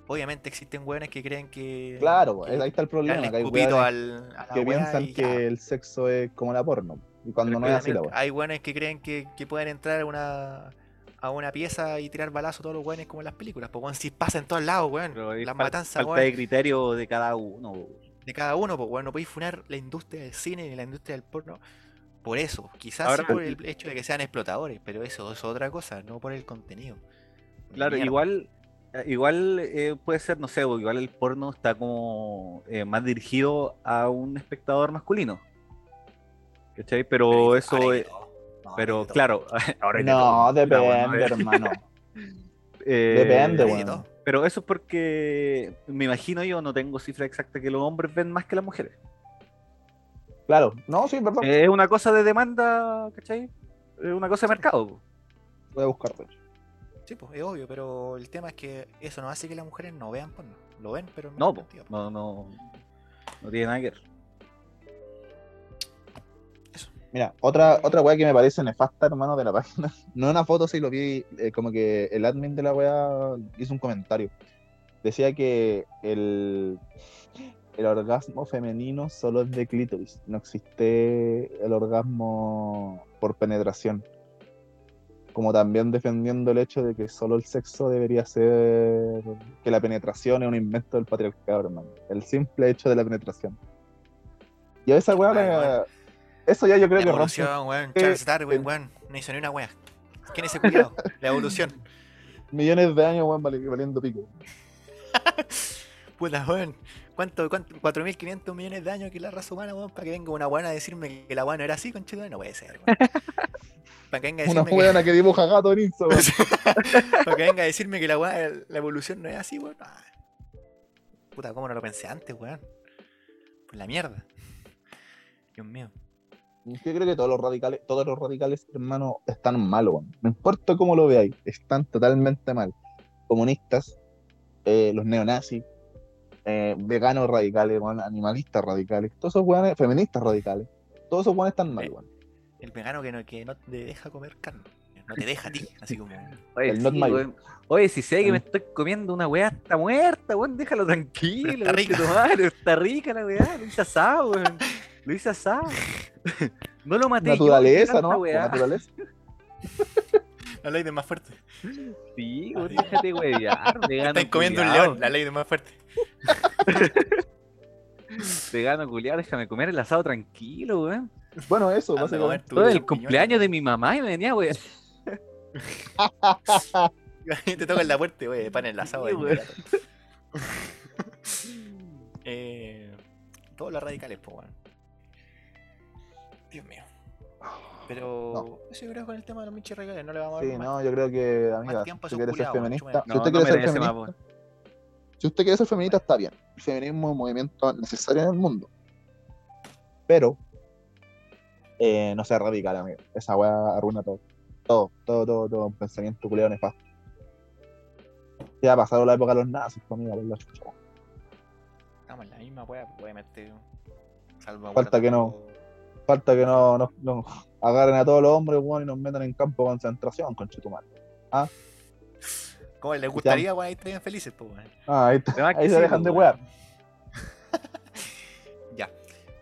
Obviamente existen weones que creen que. Claro, que- ahí está el problema. Que hay al, a la que piensan y que el sexo es como la porno. Y cuando no es así la weá. Hay weones que creen que, que pueden entrar a una, a una pieza y tirar balazos a todos los weones como en las películas. Pues weón, si pasa en todos lados, weón. Las matanzas, falta weón, de criterio de cada uno. de cada uno, pues weón, no podéis funar la industria del cine ni la industria del porno. Por eso, quizás Ahora- sí por el hecho de que sean explotadores, pero eso es otra cosa, no por el contenido. Claro, Mierda. igual, eh, igual eh, puede ser, no sé, porque igual el porno está como eh, más dirigido a un espectador masculino. ¿Cachai? Pero Pero eso ahora de. No, Pero de claro, ahora de No, bueno, eh, hermano. eh, Depende, de todo. Pero eso es porque me imagino yo, no tengo cifra exacta, que los hombres ven más que las mujeres. Claro, no, sí, es verdad. Eh, Es una cosa de demanda, ¿cachai? Es una cosa de mercado. po. Voy a buscar, de hecho. Sí, pues es obvio, pero el tema es que eso no hace que las mujeres no vean porno. Lo ven, pero No, po, cantidad. no, no, no tiene nada que ver. Mira, otra, otra weá que me parece nefasta, hermano, de la página. No una foto, sí lo vi, eh, como que el admin de la weá hizo un comentario. Decía que el, el orgasmo femenino solo es de clítoris. No existe el orgasmo por penetración. Como también defendiendo el hecho de que solo el sexo debería ser. que la penetración es un invento del patriarcado, hermano. El simple hecho de la penetración. Y a esa weá. Eso ya yo creo La que evolución, weón. eh, Charles Darwin, el- weón. No hizo ni una wea. ¿Quién es ese cuidado? La evolución. millones de años, weón, vali- valiendo pico. Puta, weón. ¿Cuánto, cuánto? 4.500 millones de años que la raza humana, weón, para que venga una buena a decirme que la buena era así, conchito, no puede ser, weón. Para que venga a Una decirme que, buena que dibuja gato en Insta, weón. para que venga a decirme que la weá, la evolución no es así, weón. Ah. Puta, ¿cómo no lo pensé antes, weón? Pues la mierda. Dios mío. Yo creo que todos los radicales, todos los radicales, hermano, están mal, weón. No importa cómo lo veáis, están totalmente mal. Comunistas, eh, los neonazis, eh, veganos radicales, weón, animalistas radicales, todos esos weones, feministas radicales, todos esos weones están mal, weón. El vegano que no, que no te deja comer carne. No te deja a ti, así como. Oye, El not sí, my- weón. Oye, si sé que me estoy comiendo una weá, está muerta, weón, déjalo tranquilo. Pero está rica. Está rica la weá, hice asado, weón. Lo hice asado. No lo maté. yo, Naturaleza, tanta ¿no? weá. Naturaleza. La ley de más fuerte. Sí, weón, déjate huevear. Están comiendo un león, la ley de más fuerte. Vegano culiado, déjame comer el asado tranquilo, weón. Bueno, eso, Anda a comer Todo el cumpleaños de mi mamá y me venía, weón. te tocan la puerta, wey, pan el asado. Güey. eh, todos los radicales, pues, weón. Dios mío. Pero eso yo creo con el tema de los michis radicales, no le vamos a dar Sí, más. no, yo creo que, amiga, si esos quiere ser feminista, si No, usted no quiere ser feminista, si usted quiere ser feminista, está bien. El feminismo es un movimiento necesario en el mundo. Pero, eh, no sea radical, amigo. Esa weá arruina todo. Todo, todo, todo, todo. Un pensamiento culiado nefasto. Ya ha pasado la época de los nazis, pues, amiga, por la chucha. Estamos en la misma weá, obviamente. Salvo Falta que no. Falta que no, no, no agarren a todos los hombres, weón, y nos metan en campo de concentración, conchetumar. ¿Cómo les gustaría, weón? Ahí estarían felices, pues, weón. Ah, ahí, ahí se sí, dejan de wear. Ya.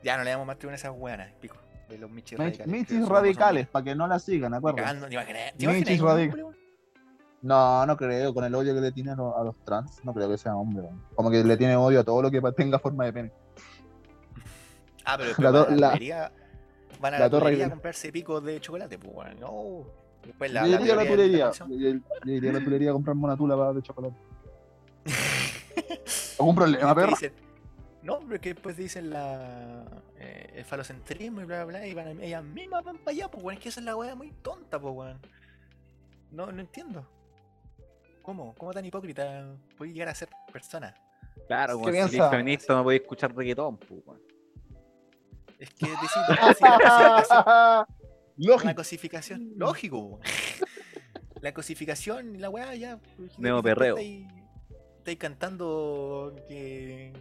Ya no le damos más tribuna a esas weanas, pico. De los michis Mich- radicales. Michis radicales, para que no la sigan, Ni acuerdo. cagando, ni imaginé- ¿te Michis imaginas un radic- hombre, weón? No, no creo. Con el odio que le tiene a los, a los trans, no creo que sea hombre. weón. Como que le tiene odio a todo lo que tenga forma de pene. Ah, pero La a la la- tulería, van a la la torre tulería a comprarse picos de chocolate, pues, weón. No. Después la, a la tulería. convención. Yo yo iría a la tulería a comprarme una tula para de chocolate. ¿Algún problema, dicen- no, pero que después dicen la, eh, el falocentrismo y bla, bla, bla, y van, a- ellas mismas van para allá, pues, weón. Es que esa es la weá muy tonta, pues, weón. No, no entiendo. ¿Cómo? ¿Cómo tan hipócrita puede llegar a ser persona? Claro, ¿Qué como si feminista no podéis escuchar reggaetón, pues, weón. Es que decir, decir la cosificación- Lógico. lógico. La cosificación y la weá ya. Neo perreo. Estáis, estáis cantando que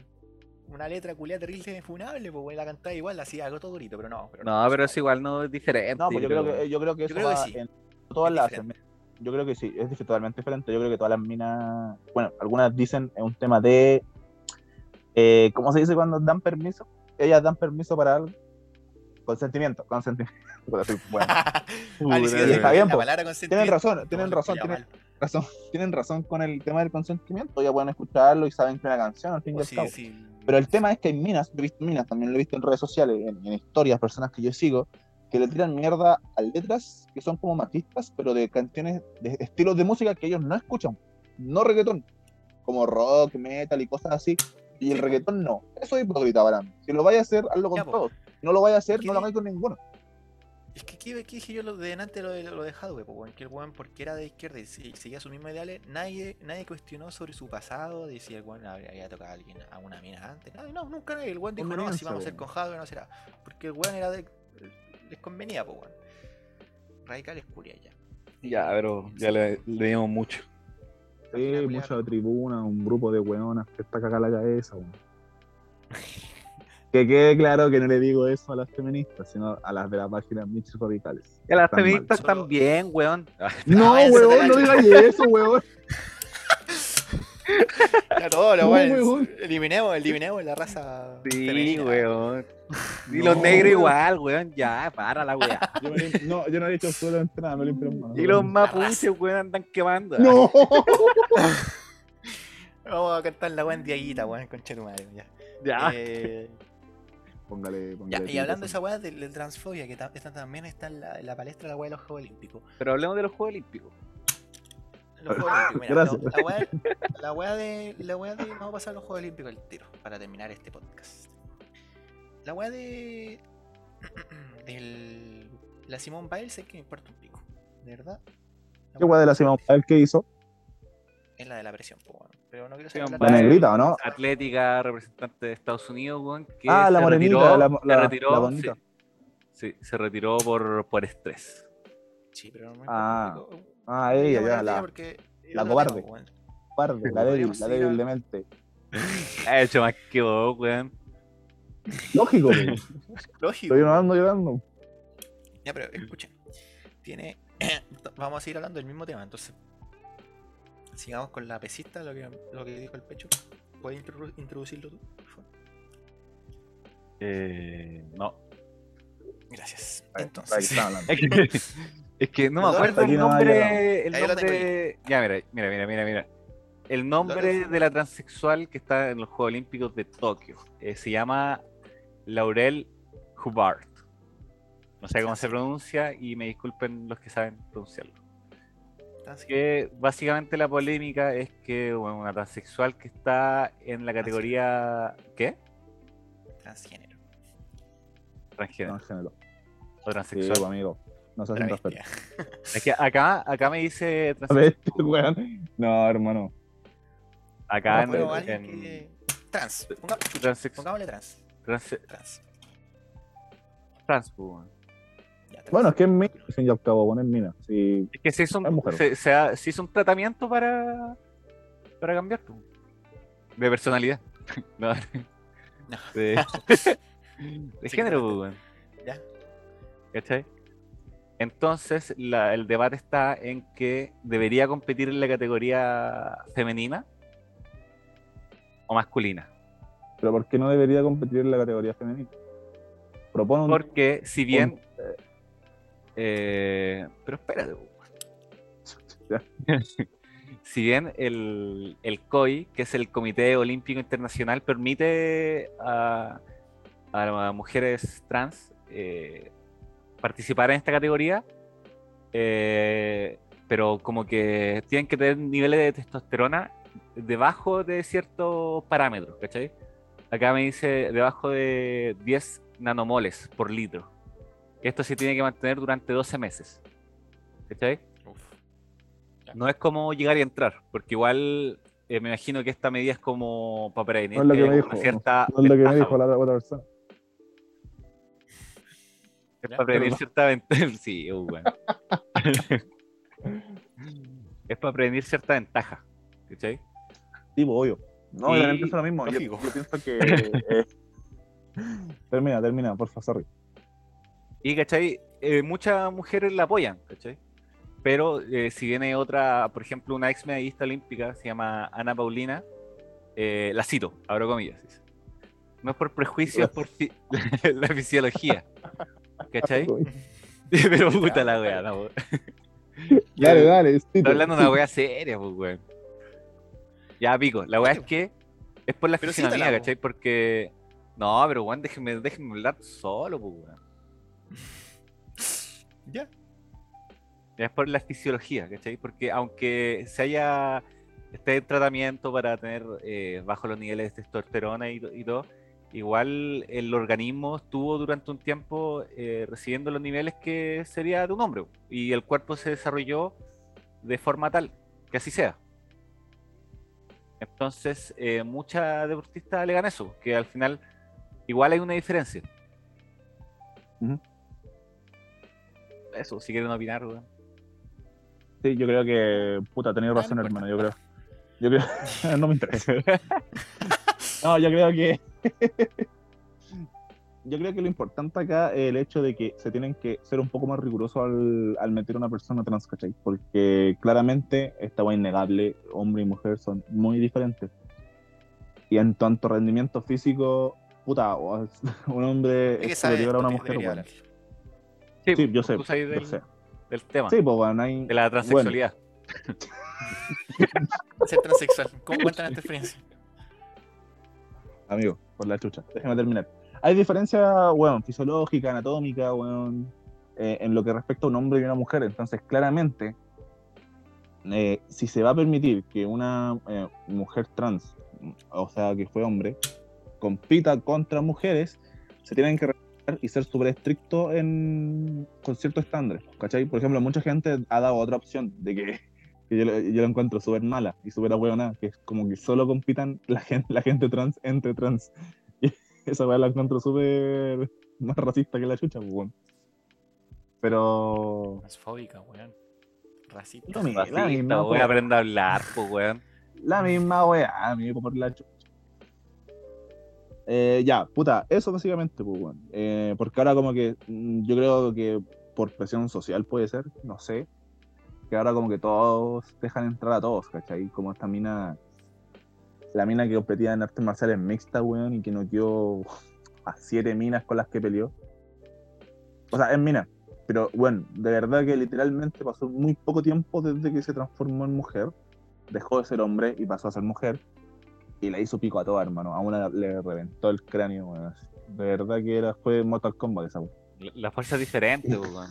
una letra culiada terrible funable, pues la cantáis igual, así algo todo bonito, pero no. Pero No, pero es igual, no es diferente. No, pues yo creo que, yo creo que Yo eso creo que va sí. en todas Es las diferente. Yo creo que sí, es totalmente diferente. Yo creo que todas las minas, bueno, algunas dicen es un tema de, eh, ¿cómo se dice cuando dan permiso? Ellas dan permiso para algo. Consentimiento, consentimiento. Soy bueno. Ah, Puta, ni siquiera y se está bien, palabra Tienen razón, tienen razón, tienen razón, tienen razón con el tema del consentimiento. Ya pueden escucharlo y saben que es una canción al fin y Oh, al cabo. sí. Pero el tema es que hay minas, yo he visto minas, también lo he visto en redes sociales, en, en historias, personas que yo sigo, que le tiran mierda a letras que son como machistas, pero de canciones, de estilos de música que ellos no escuchan, no reggaetón, como rock, metal y cosas así, y el Sí, reggaetón no. Eso es hipócrita para mí. Si lo vaya a hacer, hazlo con Ya, po. todos. Si no lo vaya a hacer, ¿Qué no lo hagáis con ninguno. Es que ¿qué, qué dije yo lo de delante lo de, lo de Hadwe, pues? Que el weón, porque era de izquierda y se- seguía sus mismos ideales, nadie, nadie cuestionó sobre su pasado, de si el weón había, había tocado a alguien, a una mina antes. Nadie, no, nunca nadie. El weón dijo, no, así Conveniencia, vamos a hacer weón. con Hadwe, no será. Porque el weón era de. les convenía, pues, weón. Radicales curia ya. Ya, pero ya le, le dimos mucho. Sí, mucha tribuna, un grupo de weonas que está cagada la cabeza. weón. Que quede claro que no le digo eso a las feministas, sino a las de la página Michis Radicales. Y a las Están mal. feministas Solo- también, weón. No, váyanse de weón, no digas eso, weón. Ya todo, lo weón. Eliminemos, eliminemos la raza. Sí, femenina. weón. Y No, los negros weón. igual, weón. Ya, para la weá. Yo me lim- no, yo no he dicho absolutamente nada, me limpio manos. Y los mapuches, weón, andan quemando. No. Vamos a cantar la weón Diaguita, weón, concha tu madre, ya. Ya. Eh, Póngale, póngale Ya, y hablando de esa weá de, de transfobia, que ta- esta también está en la, en la palestra de la weá de los Juegos Olímpicos. Pero hablemos de los Juegos Olímpicos. Los Juegos Olímpicos, mira, Gracias. lo- la, weá, la weá de. La weá de. Vamos a pasar a los Juegos Olímpicos al tiro, para terminar este podcast. La weá de. del. La Simone Biles es que me importa un pico. ¿De verdad? La ¿Qué weá de la Simón Pabel que hizo? Es la de la presión, weón. Pero no quiero saber La negrita, ¿o no? Atlética, representante de Estados Unidos, weón, que Ah, la morenita, retiró, la- la- retiró, la bonita. sí, sí, se retiró por, por estrés. Sí, pero no me Ah, pico. Ah, ella, ya, la porque la cobarde. weón. cobarde, la débil, la débil a- de mente. Ha hecho más que vos, weón. Lógico, po. Lógico. estoy llorando, llorando. Ya, pero escuchen. Tiene. Vamos a seguir hablando del mismo tema, entonces. Sigamos con la pesista, lo que, lo que dijo el pecho. ¿Puedes introdu- introducirlo tú, por favor? Eh, no. Gracias. Ahí Entonces, está hablando. Es que, no me acuerdo el nombre. El nombre. Ya, mira, mira, mira, mira, mira. El nombre de la transexual que está en los Juegos Olímpicos de Tokio eh, se llama Laurel Hubbard. No sé cómo se pronuncia y me disculpen los que saben pronunciarlo. entonces, Que básicamente la polémica es que bueno, una transexual que está en la categoría. ¿Qué? transgénero. Transgénero Transgénero. o transexual. po, amigo. No se hacen respeto. Es que acá, acá me dice A transexual. ver, este weón. No, hermano. Acá en, alguien en- que. Trans. Ponga- transex- Pongámosle trans. transe- Trans. trans, pues, bueno. Trans. Bueno, es que es mina, al fin y al cabo, poner mina. Sí, Es que se hizo Es un, se, se ha- se hizo un tratamiento para, para cambiar pues, de personalidad. No, No. De, género, pues, bueno. Ya. ¿Cachai? Entonces, la- el debate está en que debería competir en la categoría femenina o masculina. pero ¿por qué no debería competir en la categoría femenina? Propone un... Porque si bien... eh, pero espérate. si bien el, el COI, que es el Comité Olímpico Internacional, permite a, a mujeres trans eh, participar en esta categoría, eh, pero como que tienen que tener niveles de testosterona debajo de ciertos parámetros, ¿cachai? Acá me dice debajo de 10 nanomoles por litro. Esto se tiene que mantener durante 12 meses. ¿Cachai? No es como llegar y entrar, porque igual eh, me imagino que esta medida es como para prevenir No es lo que me como una dijo, cierta No es lo que me ventaja, dijo la otra persona. Es para prevenir cierta ventaja. Sí, uh, bueno. es para prevenir cierta ventaja. ¿Cachai? Sí, pues, obvio. No, Y- obviamente es lo mismo. Yo, yo pienso que... eh, termina, termina, porfa, sorry. Y, ¿cachai? Eh, muchas mujeres la apoyan, ¿cachai? Pero eh, si viene otra, por ejemplo, una ex medallista olímpica, se llama Ana Paulina, eh, la cito, abro comillas. dice. No es por prejuicio, es por fi- la fisiología. ¿Cachai? Pero puta la wea, no. Dale, dale. sí, Está hablando de una wea seria, pues, weón. Ya, pico. La wea es que es por la Pero fisionomía. ¿cachai? Porque. No, pero weón, déjenme, déjenme hablar solo, pues, weón. Ya. Ya es por la fisiología, ¿cachai? Porque aunque se haya. esté en tratamiento para tener eh, bajo los niveles de testosterona y, y todo, igual el organismo estuvo durante un tiempo eh, recibiendo los niveles que sería de un hombre. Y el cuerpo se desarrolló de forma tal que así sea. Entonces, eh, muchas deportistas alegan eso, que al final igual hay una diferencia. Eso, si quieren opinar, weón. Sí, yo creo que, puta, tenéis no razón, hermano, yo creo. Yo creo, no me interesa. No, yo creo que, yo creo que lo importante acá es el hecho de que se tienen que ser un poco más rigurosos al, al meter a una persona trans, ¿cachai? Porque claramente, esta va innegable, hombre y mujer son muy diferentes. Y en tanto rendimiento físico, puta, un hombre Es es superior a una mujer, bueno. Sí, Sí, yo pues, sé, tú sabes yo del, sé. del tema, Sí, pues bueno, hay... de la transexualidad. Ser transexual. ¿Cómo cuentan esta experiencia? Amigo, por la chucha. Déjame terminar. hay diferencia, weón, fisiológica, anatómica, weón, eh, en lo que respecta a un hombre y una mujer. Entonces, claramente, eh, si se va a permitir que una eh, mujer trans, o sea, que fue hombre, compita contra mujeres, se tienen que respetar y ser súper estrictos en, con ciertos estándares. Por ejemplo, mucha gente ha dado otra opción de que, que yo, la encuentro súper mala y súper ahueonada, que es como que solo compitan la gente, la gente trans entre trans. Y esa weá la encuentro súper más racista que la chucha, pues, weón. Pero... Transfóbica, weón. Racista. Mismo. Racista, la misma, weón, aprende a hablar, pues, weón. La misma weá, a mí por la chucha. Eh, ya, puta, eso básicamente, pues, weón. Eh, porque ahora como que mm, yo creo que por presión social puede ser, no sé. Ahora como que todos dejan entrar a todos, ¿cachai? Como esta mina, la mina que competía en artes marciales mixtas, weón, y que noqueó a siete minas con las que peleó. O sea, es mina. Pero bueno, de verdad que literalmente pasó muy poco tiempo desde que se transformó en mujer dejó de ser hombre y pasó a ser mujer y la hizo pico a toda, hermano. A una le reventó el cráneo, weón. De verdad que era, fue Mortal Kombat esa, weón. La, fuerza es diferente, weón.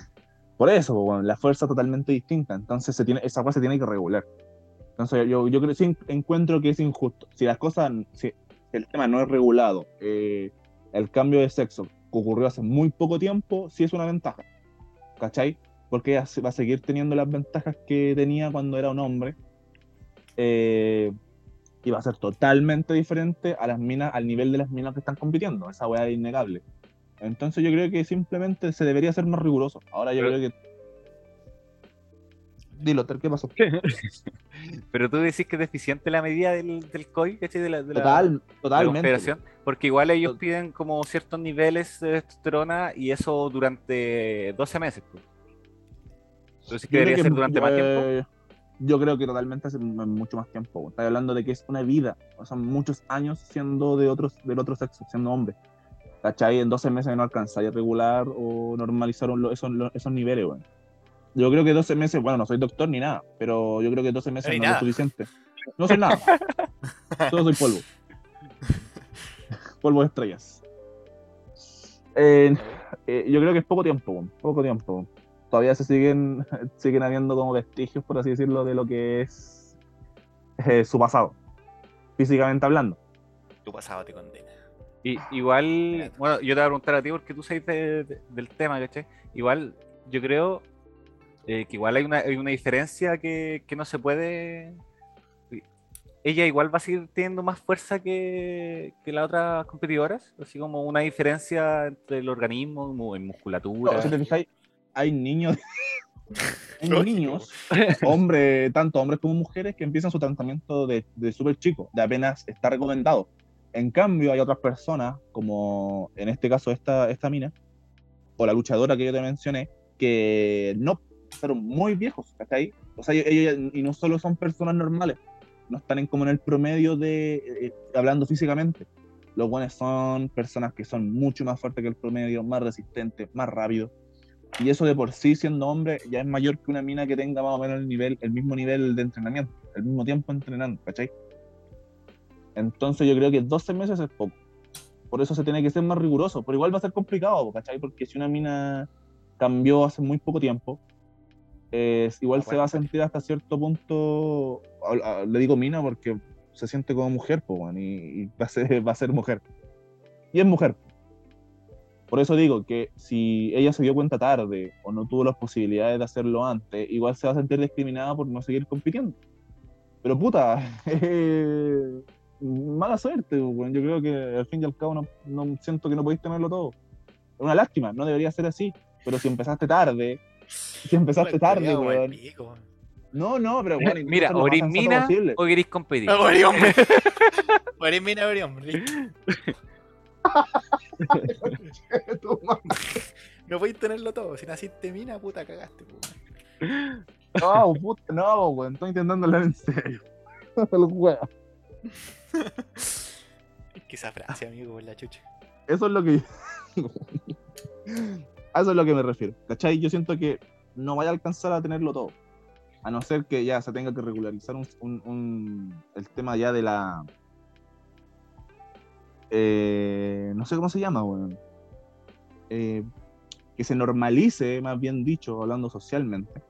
Por eso, la fuerza es totalmente distinta. Entonces se tiene, esa cosa se tiene que regular. Entonces yo, yo creo sí encuentro que es injusto. Si las cosas, si el tema no es regulado, eh, el cambio de sexo que ocurrió hace muy poco tiempo, sí es una ventaja. ¿Cachai? Porque ella va a seguir teniendo las ventajas que tenía cuando era un hombre. eh, y va a ser totalmente diferente a las minas, al nivel de las minas que están compitiendo. Esa weá es innegable. Entonces yo creo que simplemente se debería ser más riguroso. Ahora yo Pero- creo que. Dilo, ¿qué pasó? Pero tú decís que es deficiente la medida del, del COI, ¿cachai? De la, de la- Total, de la totalmente. confederación, porque igual ellos piden como ciertos niveles de testosterona y eso durante 12 meses. Pues. ¿Tú decís que Yo creo debería que ser durante más tiempo? eh, Yo creo que totalmente m- mucho más tiempo. güey. Estás hablando de que es una vida, o sea, muchos años siendo de otros, del otro sexo, siendo hombre. ¿Cachai? En 12 meses no alcanzaría a regular o normalizar esos, esos niveles, güey. Yo creo que 12 meses, bueno, no soy doctor ni nada, pero yo creo que 12 meses no nada. es suficiente. No soy nada. Solo soy polvo. polvo de estrellas. Eh, eh, yo creo que es poco tiempo, weón, poco tiempo. Todavía se siguen, siguen habiendo como vestigios, por así decirlo, de lo que es eh, su pasado, físicamente hablando. Tu pasado te condena. Y, igual, bueno, yo te voy a preguntar a ti porque tú sabes de- de- del tema, ¿cachai? Igual, yo creo eh, que igual hay una, hay una diferencia que, que no se puede. Ella igual va a seguir teniendo más fuerza que, que las otras competidoras, así como una diferencia entre el organismo, en musculatura. No, si te fijáis, hay niños, hay niños, hombres, tanto hombres como mujeres, que empiezan su tratamiento de, de súper chico, de apenas está recomendado. En cambio, hay otras personas, como en este caso esta, esta mina, o la luchadora que yo te mencioné, que no, fueron muy viejos, ¿cachai? O sea, ellos, y no solo son personas normales, no están en, como en el promedio de, eh, hablando físicamente. Los buenos son personas que son mucho más fuertes que el promedio, más resistentes, más rápidos. Y eso de por sí, siendo hombre, ya es mayor que una mina que tenga más o menos el, nivel, el mismo nivel de entrenamiento, el mismo tiempo entrenando, ¿cachai? Entonces yo creo que 12 meses es poco. Por eso se tiene que ser más riguroso. Pero igual va a ser complicado, ¿cachai? Porque si una mina cambió hace muy poco tiempo, eh, igual se va a sentir hasta cierto punto, a- a- le digo mina porque se siente como mujer, pues, weón, y, y va, a ser, va a ser mujer. Y es mujer. Por eso digo que si ella se dio cuenta tarde o no tuvo las posibilidades de hacerlo antes, igual se va a sentir discriminada por no seguir compitiendo. Pero puta, eh, mala suerte, weón. yo creo que al fin y al cabo no, no siento que no podéis tenerlo todo. Es una lástima, no debería ser así. Pero si empezaste tarde, si empezaste tarde, weón. No, no, pero bueno, Mira, lo o más eres sensato mina posible. o queréis competir. Ah, bueno, hombre. O eres mina, o eres hombre. listo. No podéis tenerlo todo. Si naciste mina, puta, cagaste. weón. No, puta, no, weón, estoy intentando hablar en serio. El weón. Que esa frase, amigo, la chucha. Eso es lo que. a eso es lo que me refiero. ¿Cachai? Yo siento que no vaya a alcanzar a tenerlo todo. A no ser que ya se tenga que regularizar un, el tema ya de la. eh, no sé cómo se llama, weón. Eh, que se normalice, más bien dicho, hablando socialmente,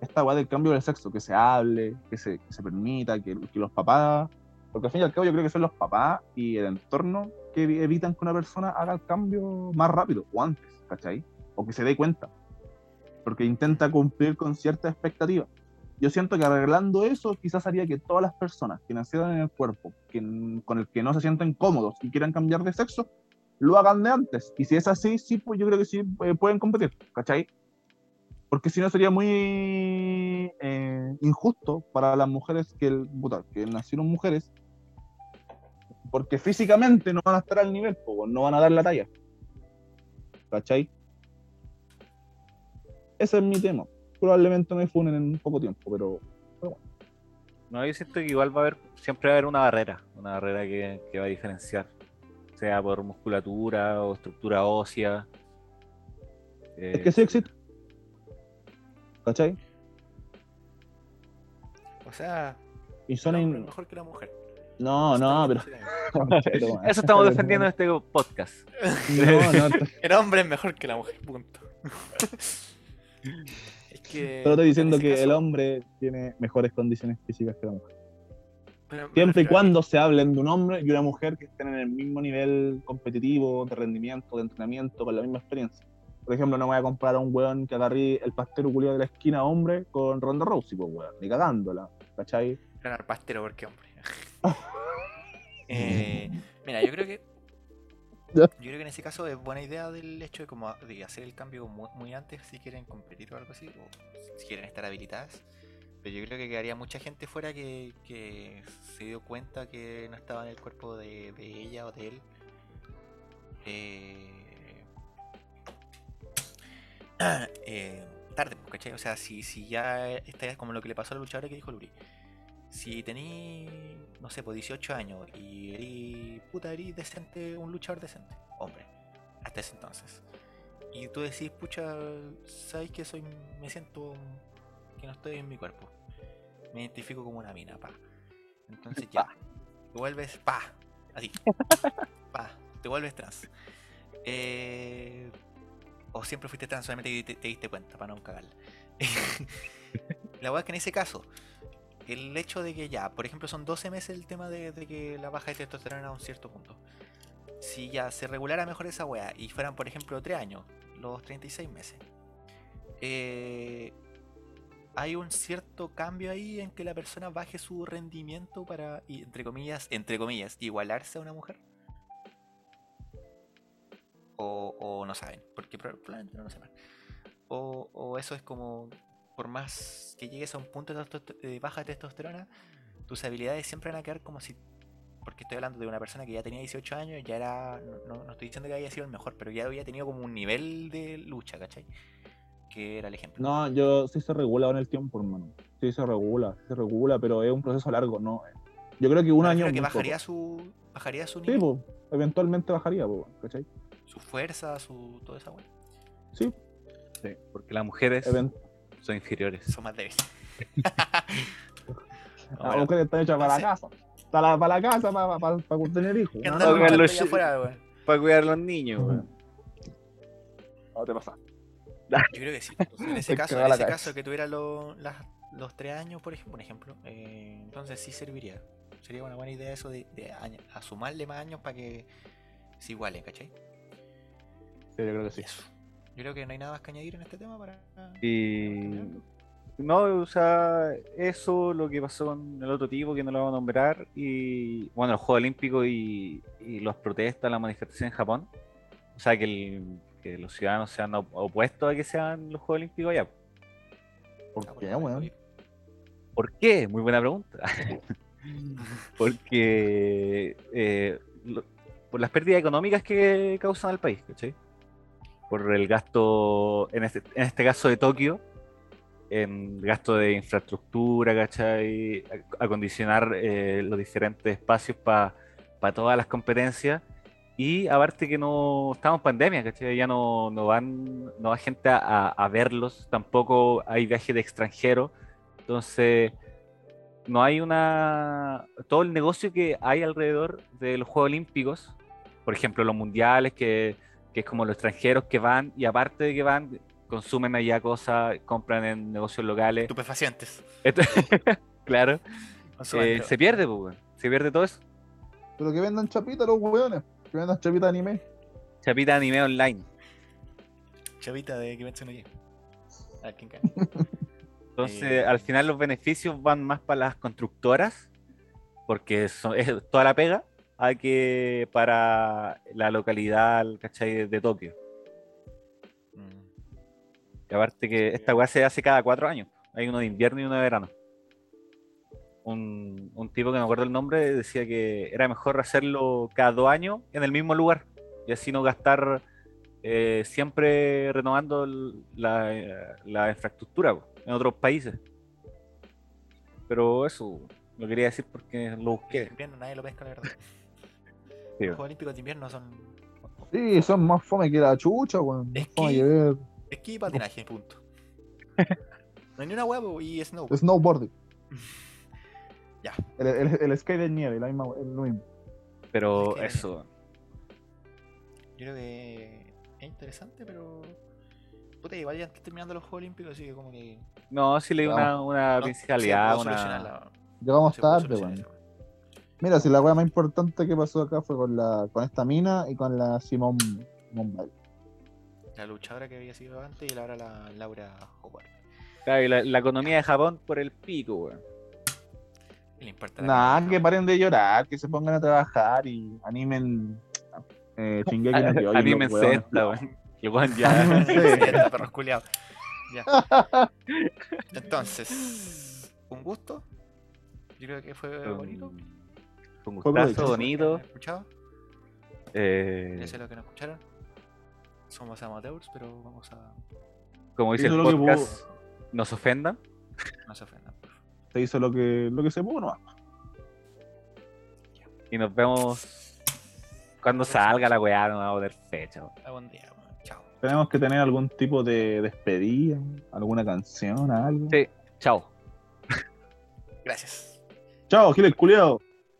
esta weá del cambio del sexo, que se hable, que se, se permita, que, que los papás, porque al fin y al cabo yo creo que son los papás y el entorno que evi- evitan que una persona haga el cambio más rápido o antes, ¿cachai? O que se dé cuenta, porque intenta cumplir con ciertas expectativas. Yo siento que arreglando eso quizás haría que todas las personas que nacieron en el cuerpo, que, con el que no se sienten cómodos y quieran cambiar de sexo, lo hagan de antes. Y si es así, sí, pues yo creo que sí eh, pueden competir, ¿cachai? Porque si no sería muy eh, injusto para las mujeres que, el- que nacieron mujeres, porque físicamente no van a estar al nivel, po, no van a dar la talla. ¿Cachai? Ese es mi tema. Probablemente me funen en poco tiempo, pero No, yo siento que igual va a haber, siempre va a haber una barrera, una barrera que, que va a diferenciar, sea por musculatura o estructura ósea. Eh, es que sí existe. ¿Cachai? O sea, Y son el in- mejor que la mujer. No, no, pero. Eso estamos defendiendo en este podcast. No, no, te- El hombre es mejor que la mujer, punto. es que. solo estoy diciendo que el hombre tiene mejores condiciones físicas que la mujer. pero Siempre y cuando se hablen de un hombre y una mujer que estén en el mismo nivel competitivo, de rendimiento, de entrenamiento, con la misma experiencia. Por ejemplo, no voy a comparar a un weón que agarré el pastero culiado de la esquina hombre con Ronda Rousey, pues weón, ni cagándola, ¿cachai? ganar pastero porque hombre. Eh, mira, yo creo que. Yo creo que en ese caso es buena idea del hecho de como de hacer el cambio muy, muy antes si quieren competir o algo así, o si quieren estar habilitadas. Pero yo creo que quedaría mucha gente fuera que, que se dio cuenta que no estaba en el cuerpo de, de ella o de él. Eh, eh, tarde, pues, ¿cachai? O sea, si, si ya esta es como lo que le pasó al luchador que dijo Luri. Si tení, no sé, pues 18 años y erí, puta, erí decente, un luchador decente, hombre, hasta ese entonces. Y tú decís, pucha, ¿sabes que soy, me siento que no estoy en mi cuerpo? Me identifico como una mina, pa. Entonces ya, te vuelves, pa, así, pa, te vuelves trans. Eh, o siempre fuiste trans, solamente te diste cuenta, para no cagarla. La verdad es que en ese caso, el hecho de que ya, por ejemplo, son 12 meses el tema de, que la baja de testosterona a un cierto punto. Si ya se regulara mejor esa wea y fueran, por ejemplo, 3 años, los 36 meses, eh, hay un cierto cambio ahí en que la persona baje su rendimiento para, entre comillas, entre comillas, igualarse a una mujer. O, no saben, porque prob- probablemente no lo sepan. O eso es como por más que llegues a un punto de, de baja testosterona, tus habilidades siempre van a quedar como si. Porque estoy hablando de una persona que ya tenía 18 años, ya era. No, no- estoy diciendo que haya sido el mejor, pero ya había tenido como un nivel de lucha, ¿cachai? Que era el ejemplo. No, yo sí se regula con el tiempo, hermano. Sí se regula, sí se regula, pero es un proceso largo, ¿no? Yo creo que un año. que bajaría poco. su. Bajaría su Sí, nivel, pues, eventualmente bajaría, pues, ¿cachai? su fuerza, su. todo esa weá. Sí, Sí, porque las mujeres event- son inferiores. Son más débiles. las bueno. mujeres están hechas para la casa. Para la, para la casa, para, para, para tener hijos. No, los afuera. Para cuidar a los niños, no te pasa. Yo creo que sí. En ese caso, en ese caso que tuviera lo- las- los tres años, por ejemplo, un ejemplo, eh, entonces sí serviría. Sería una buena idea eso de, de año- a sumarle más años para que se igualen, ¿cachai? Sí, yo creo que sí. Eso. Yo creo que no hay nada más que añadir en este tema para. Y no, o sea, eso, lo que pasó con el otro tipo que no lo vamos a nombrar, y bueno, los Juegos Olímpicos y, y las protestas, la manifestación en Japón. O sea, que, el- que los ciudadanos se han op- opuesto a que sean los Juegos Olímpicos allá. ¿Por Ah, qué, bueno, ¿Por qué? Muy buena pregunta. Porque eh, lo- por las pérdidas económicas que causan al país, ¿cachai? Por el gasto, en este, en este caso de Tokio, en gasto de infraestructura, ¿cachai? Ac- Acondicionar eh, los diferentes espacios para todas las competencias. Y aparte que no estamos en pandemia, ¿cachai? Ya no, no van, no va gente a- a verlos, tampoco hay viajes de extranjeros. Entonces, no hay una. Todo el negocio que hay alrededor de los Juegos Olímpicos por ejemplo, los mundiales, que, que es como los extranjeros que van y aparte de que van, consumen allá cosas, compran en negocios locales. Estupefacientes. Claro, eh, se pierde, pues, weón. se pierde todo eso. Pero que vendan chapitas los weones. Que vendan chapitas de anime. Chapita anime online. Chavita de Kimetsu no. A ver quién gana. Entonces, Eh. al final los beneficios van más para las constructoras, porque son- es toda la pega, a que para la localidad, ¿cachai? De, Tokio. Mm. Y aparte que esta weá se hace cada cuatro años. Hay uno de invierno y uno de verano. Un, un tipo que no me acuerdo el nombre decía que era mejor hacerlo cada dos años en el mismo lugar y así no gastar eh, siempre renovando la, la infraestructura po, en otros países. Pero eso lo quería decir porque lo busqué. invierno nadie lo pesca, la verdad. Sí. Los Juegos Olímpicos de invierno son Sí, son más fome que la chucha, weón. Es Más fome que- que ver esquí y patinaje, punto. No hay ni una huevo y snow. snowboarding. Ya. El, el, el skate de nieve, la misma, es lo mismo. Pero Es que- eso, Yo creo que es interesante, pero. Puta, igual ya está terminando los Juegos Olímpicos, así que como que. no, sí leí una, una no una... Llegamos tarde, weón. Mira, si la weá más importante que pasó acá fue con la con esta mina y con la Simone Mumbai. La luchadora que había sido antes y ahora la Laura Howard. Claro, y la, la economía de Japón por el pico, weón. ¿Qué le importa Nah, que paren de llorar, que se pongan a trabajar y animen eh, Shingeki no Kyojin, Anímense los weones. esta, weón. Ya. Perros culiados. Ya. Entonces, un gusto. Yo creo que fue bonito. Con Fue gustazo, provechoso. bonito. escuchado. eh, Ya sé lo que nos escucharon. Somos amateurs, pero vamos a. como dice el podcast, nos ofendan. No se ofendan. Se hizo lo que, lo que se pudo, no. Y nos vemos cuando salga la weá, no va a poder fecha. weón. Algún día. Chao. Tenemos que tener algún tipo de despedida, alguna canción, algo. Sí, chao. Gracias. Chao, Gil el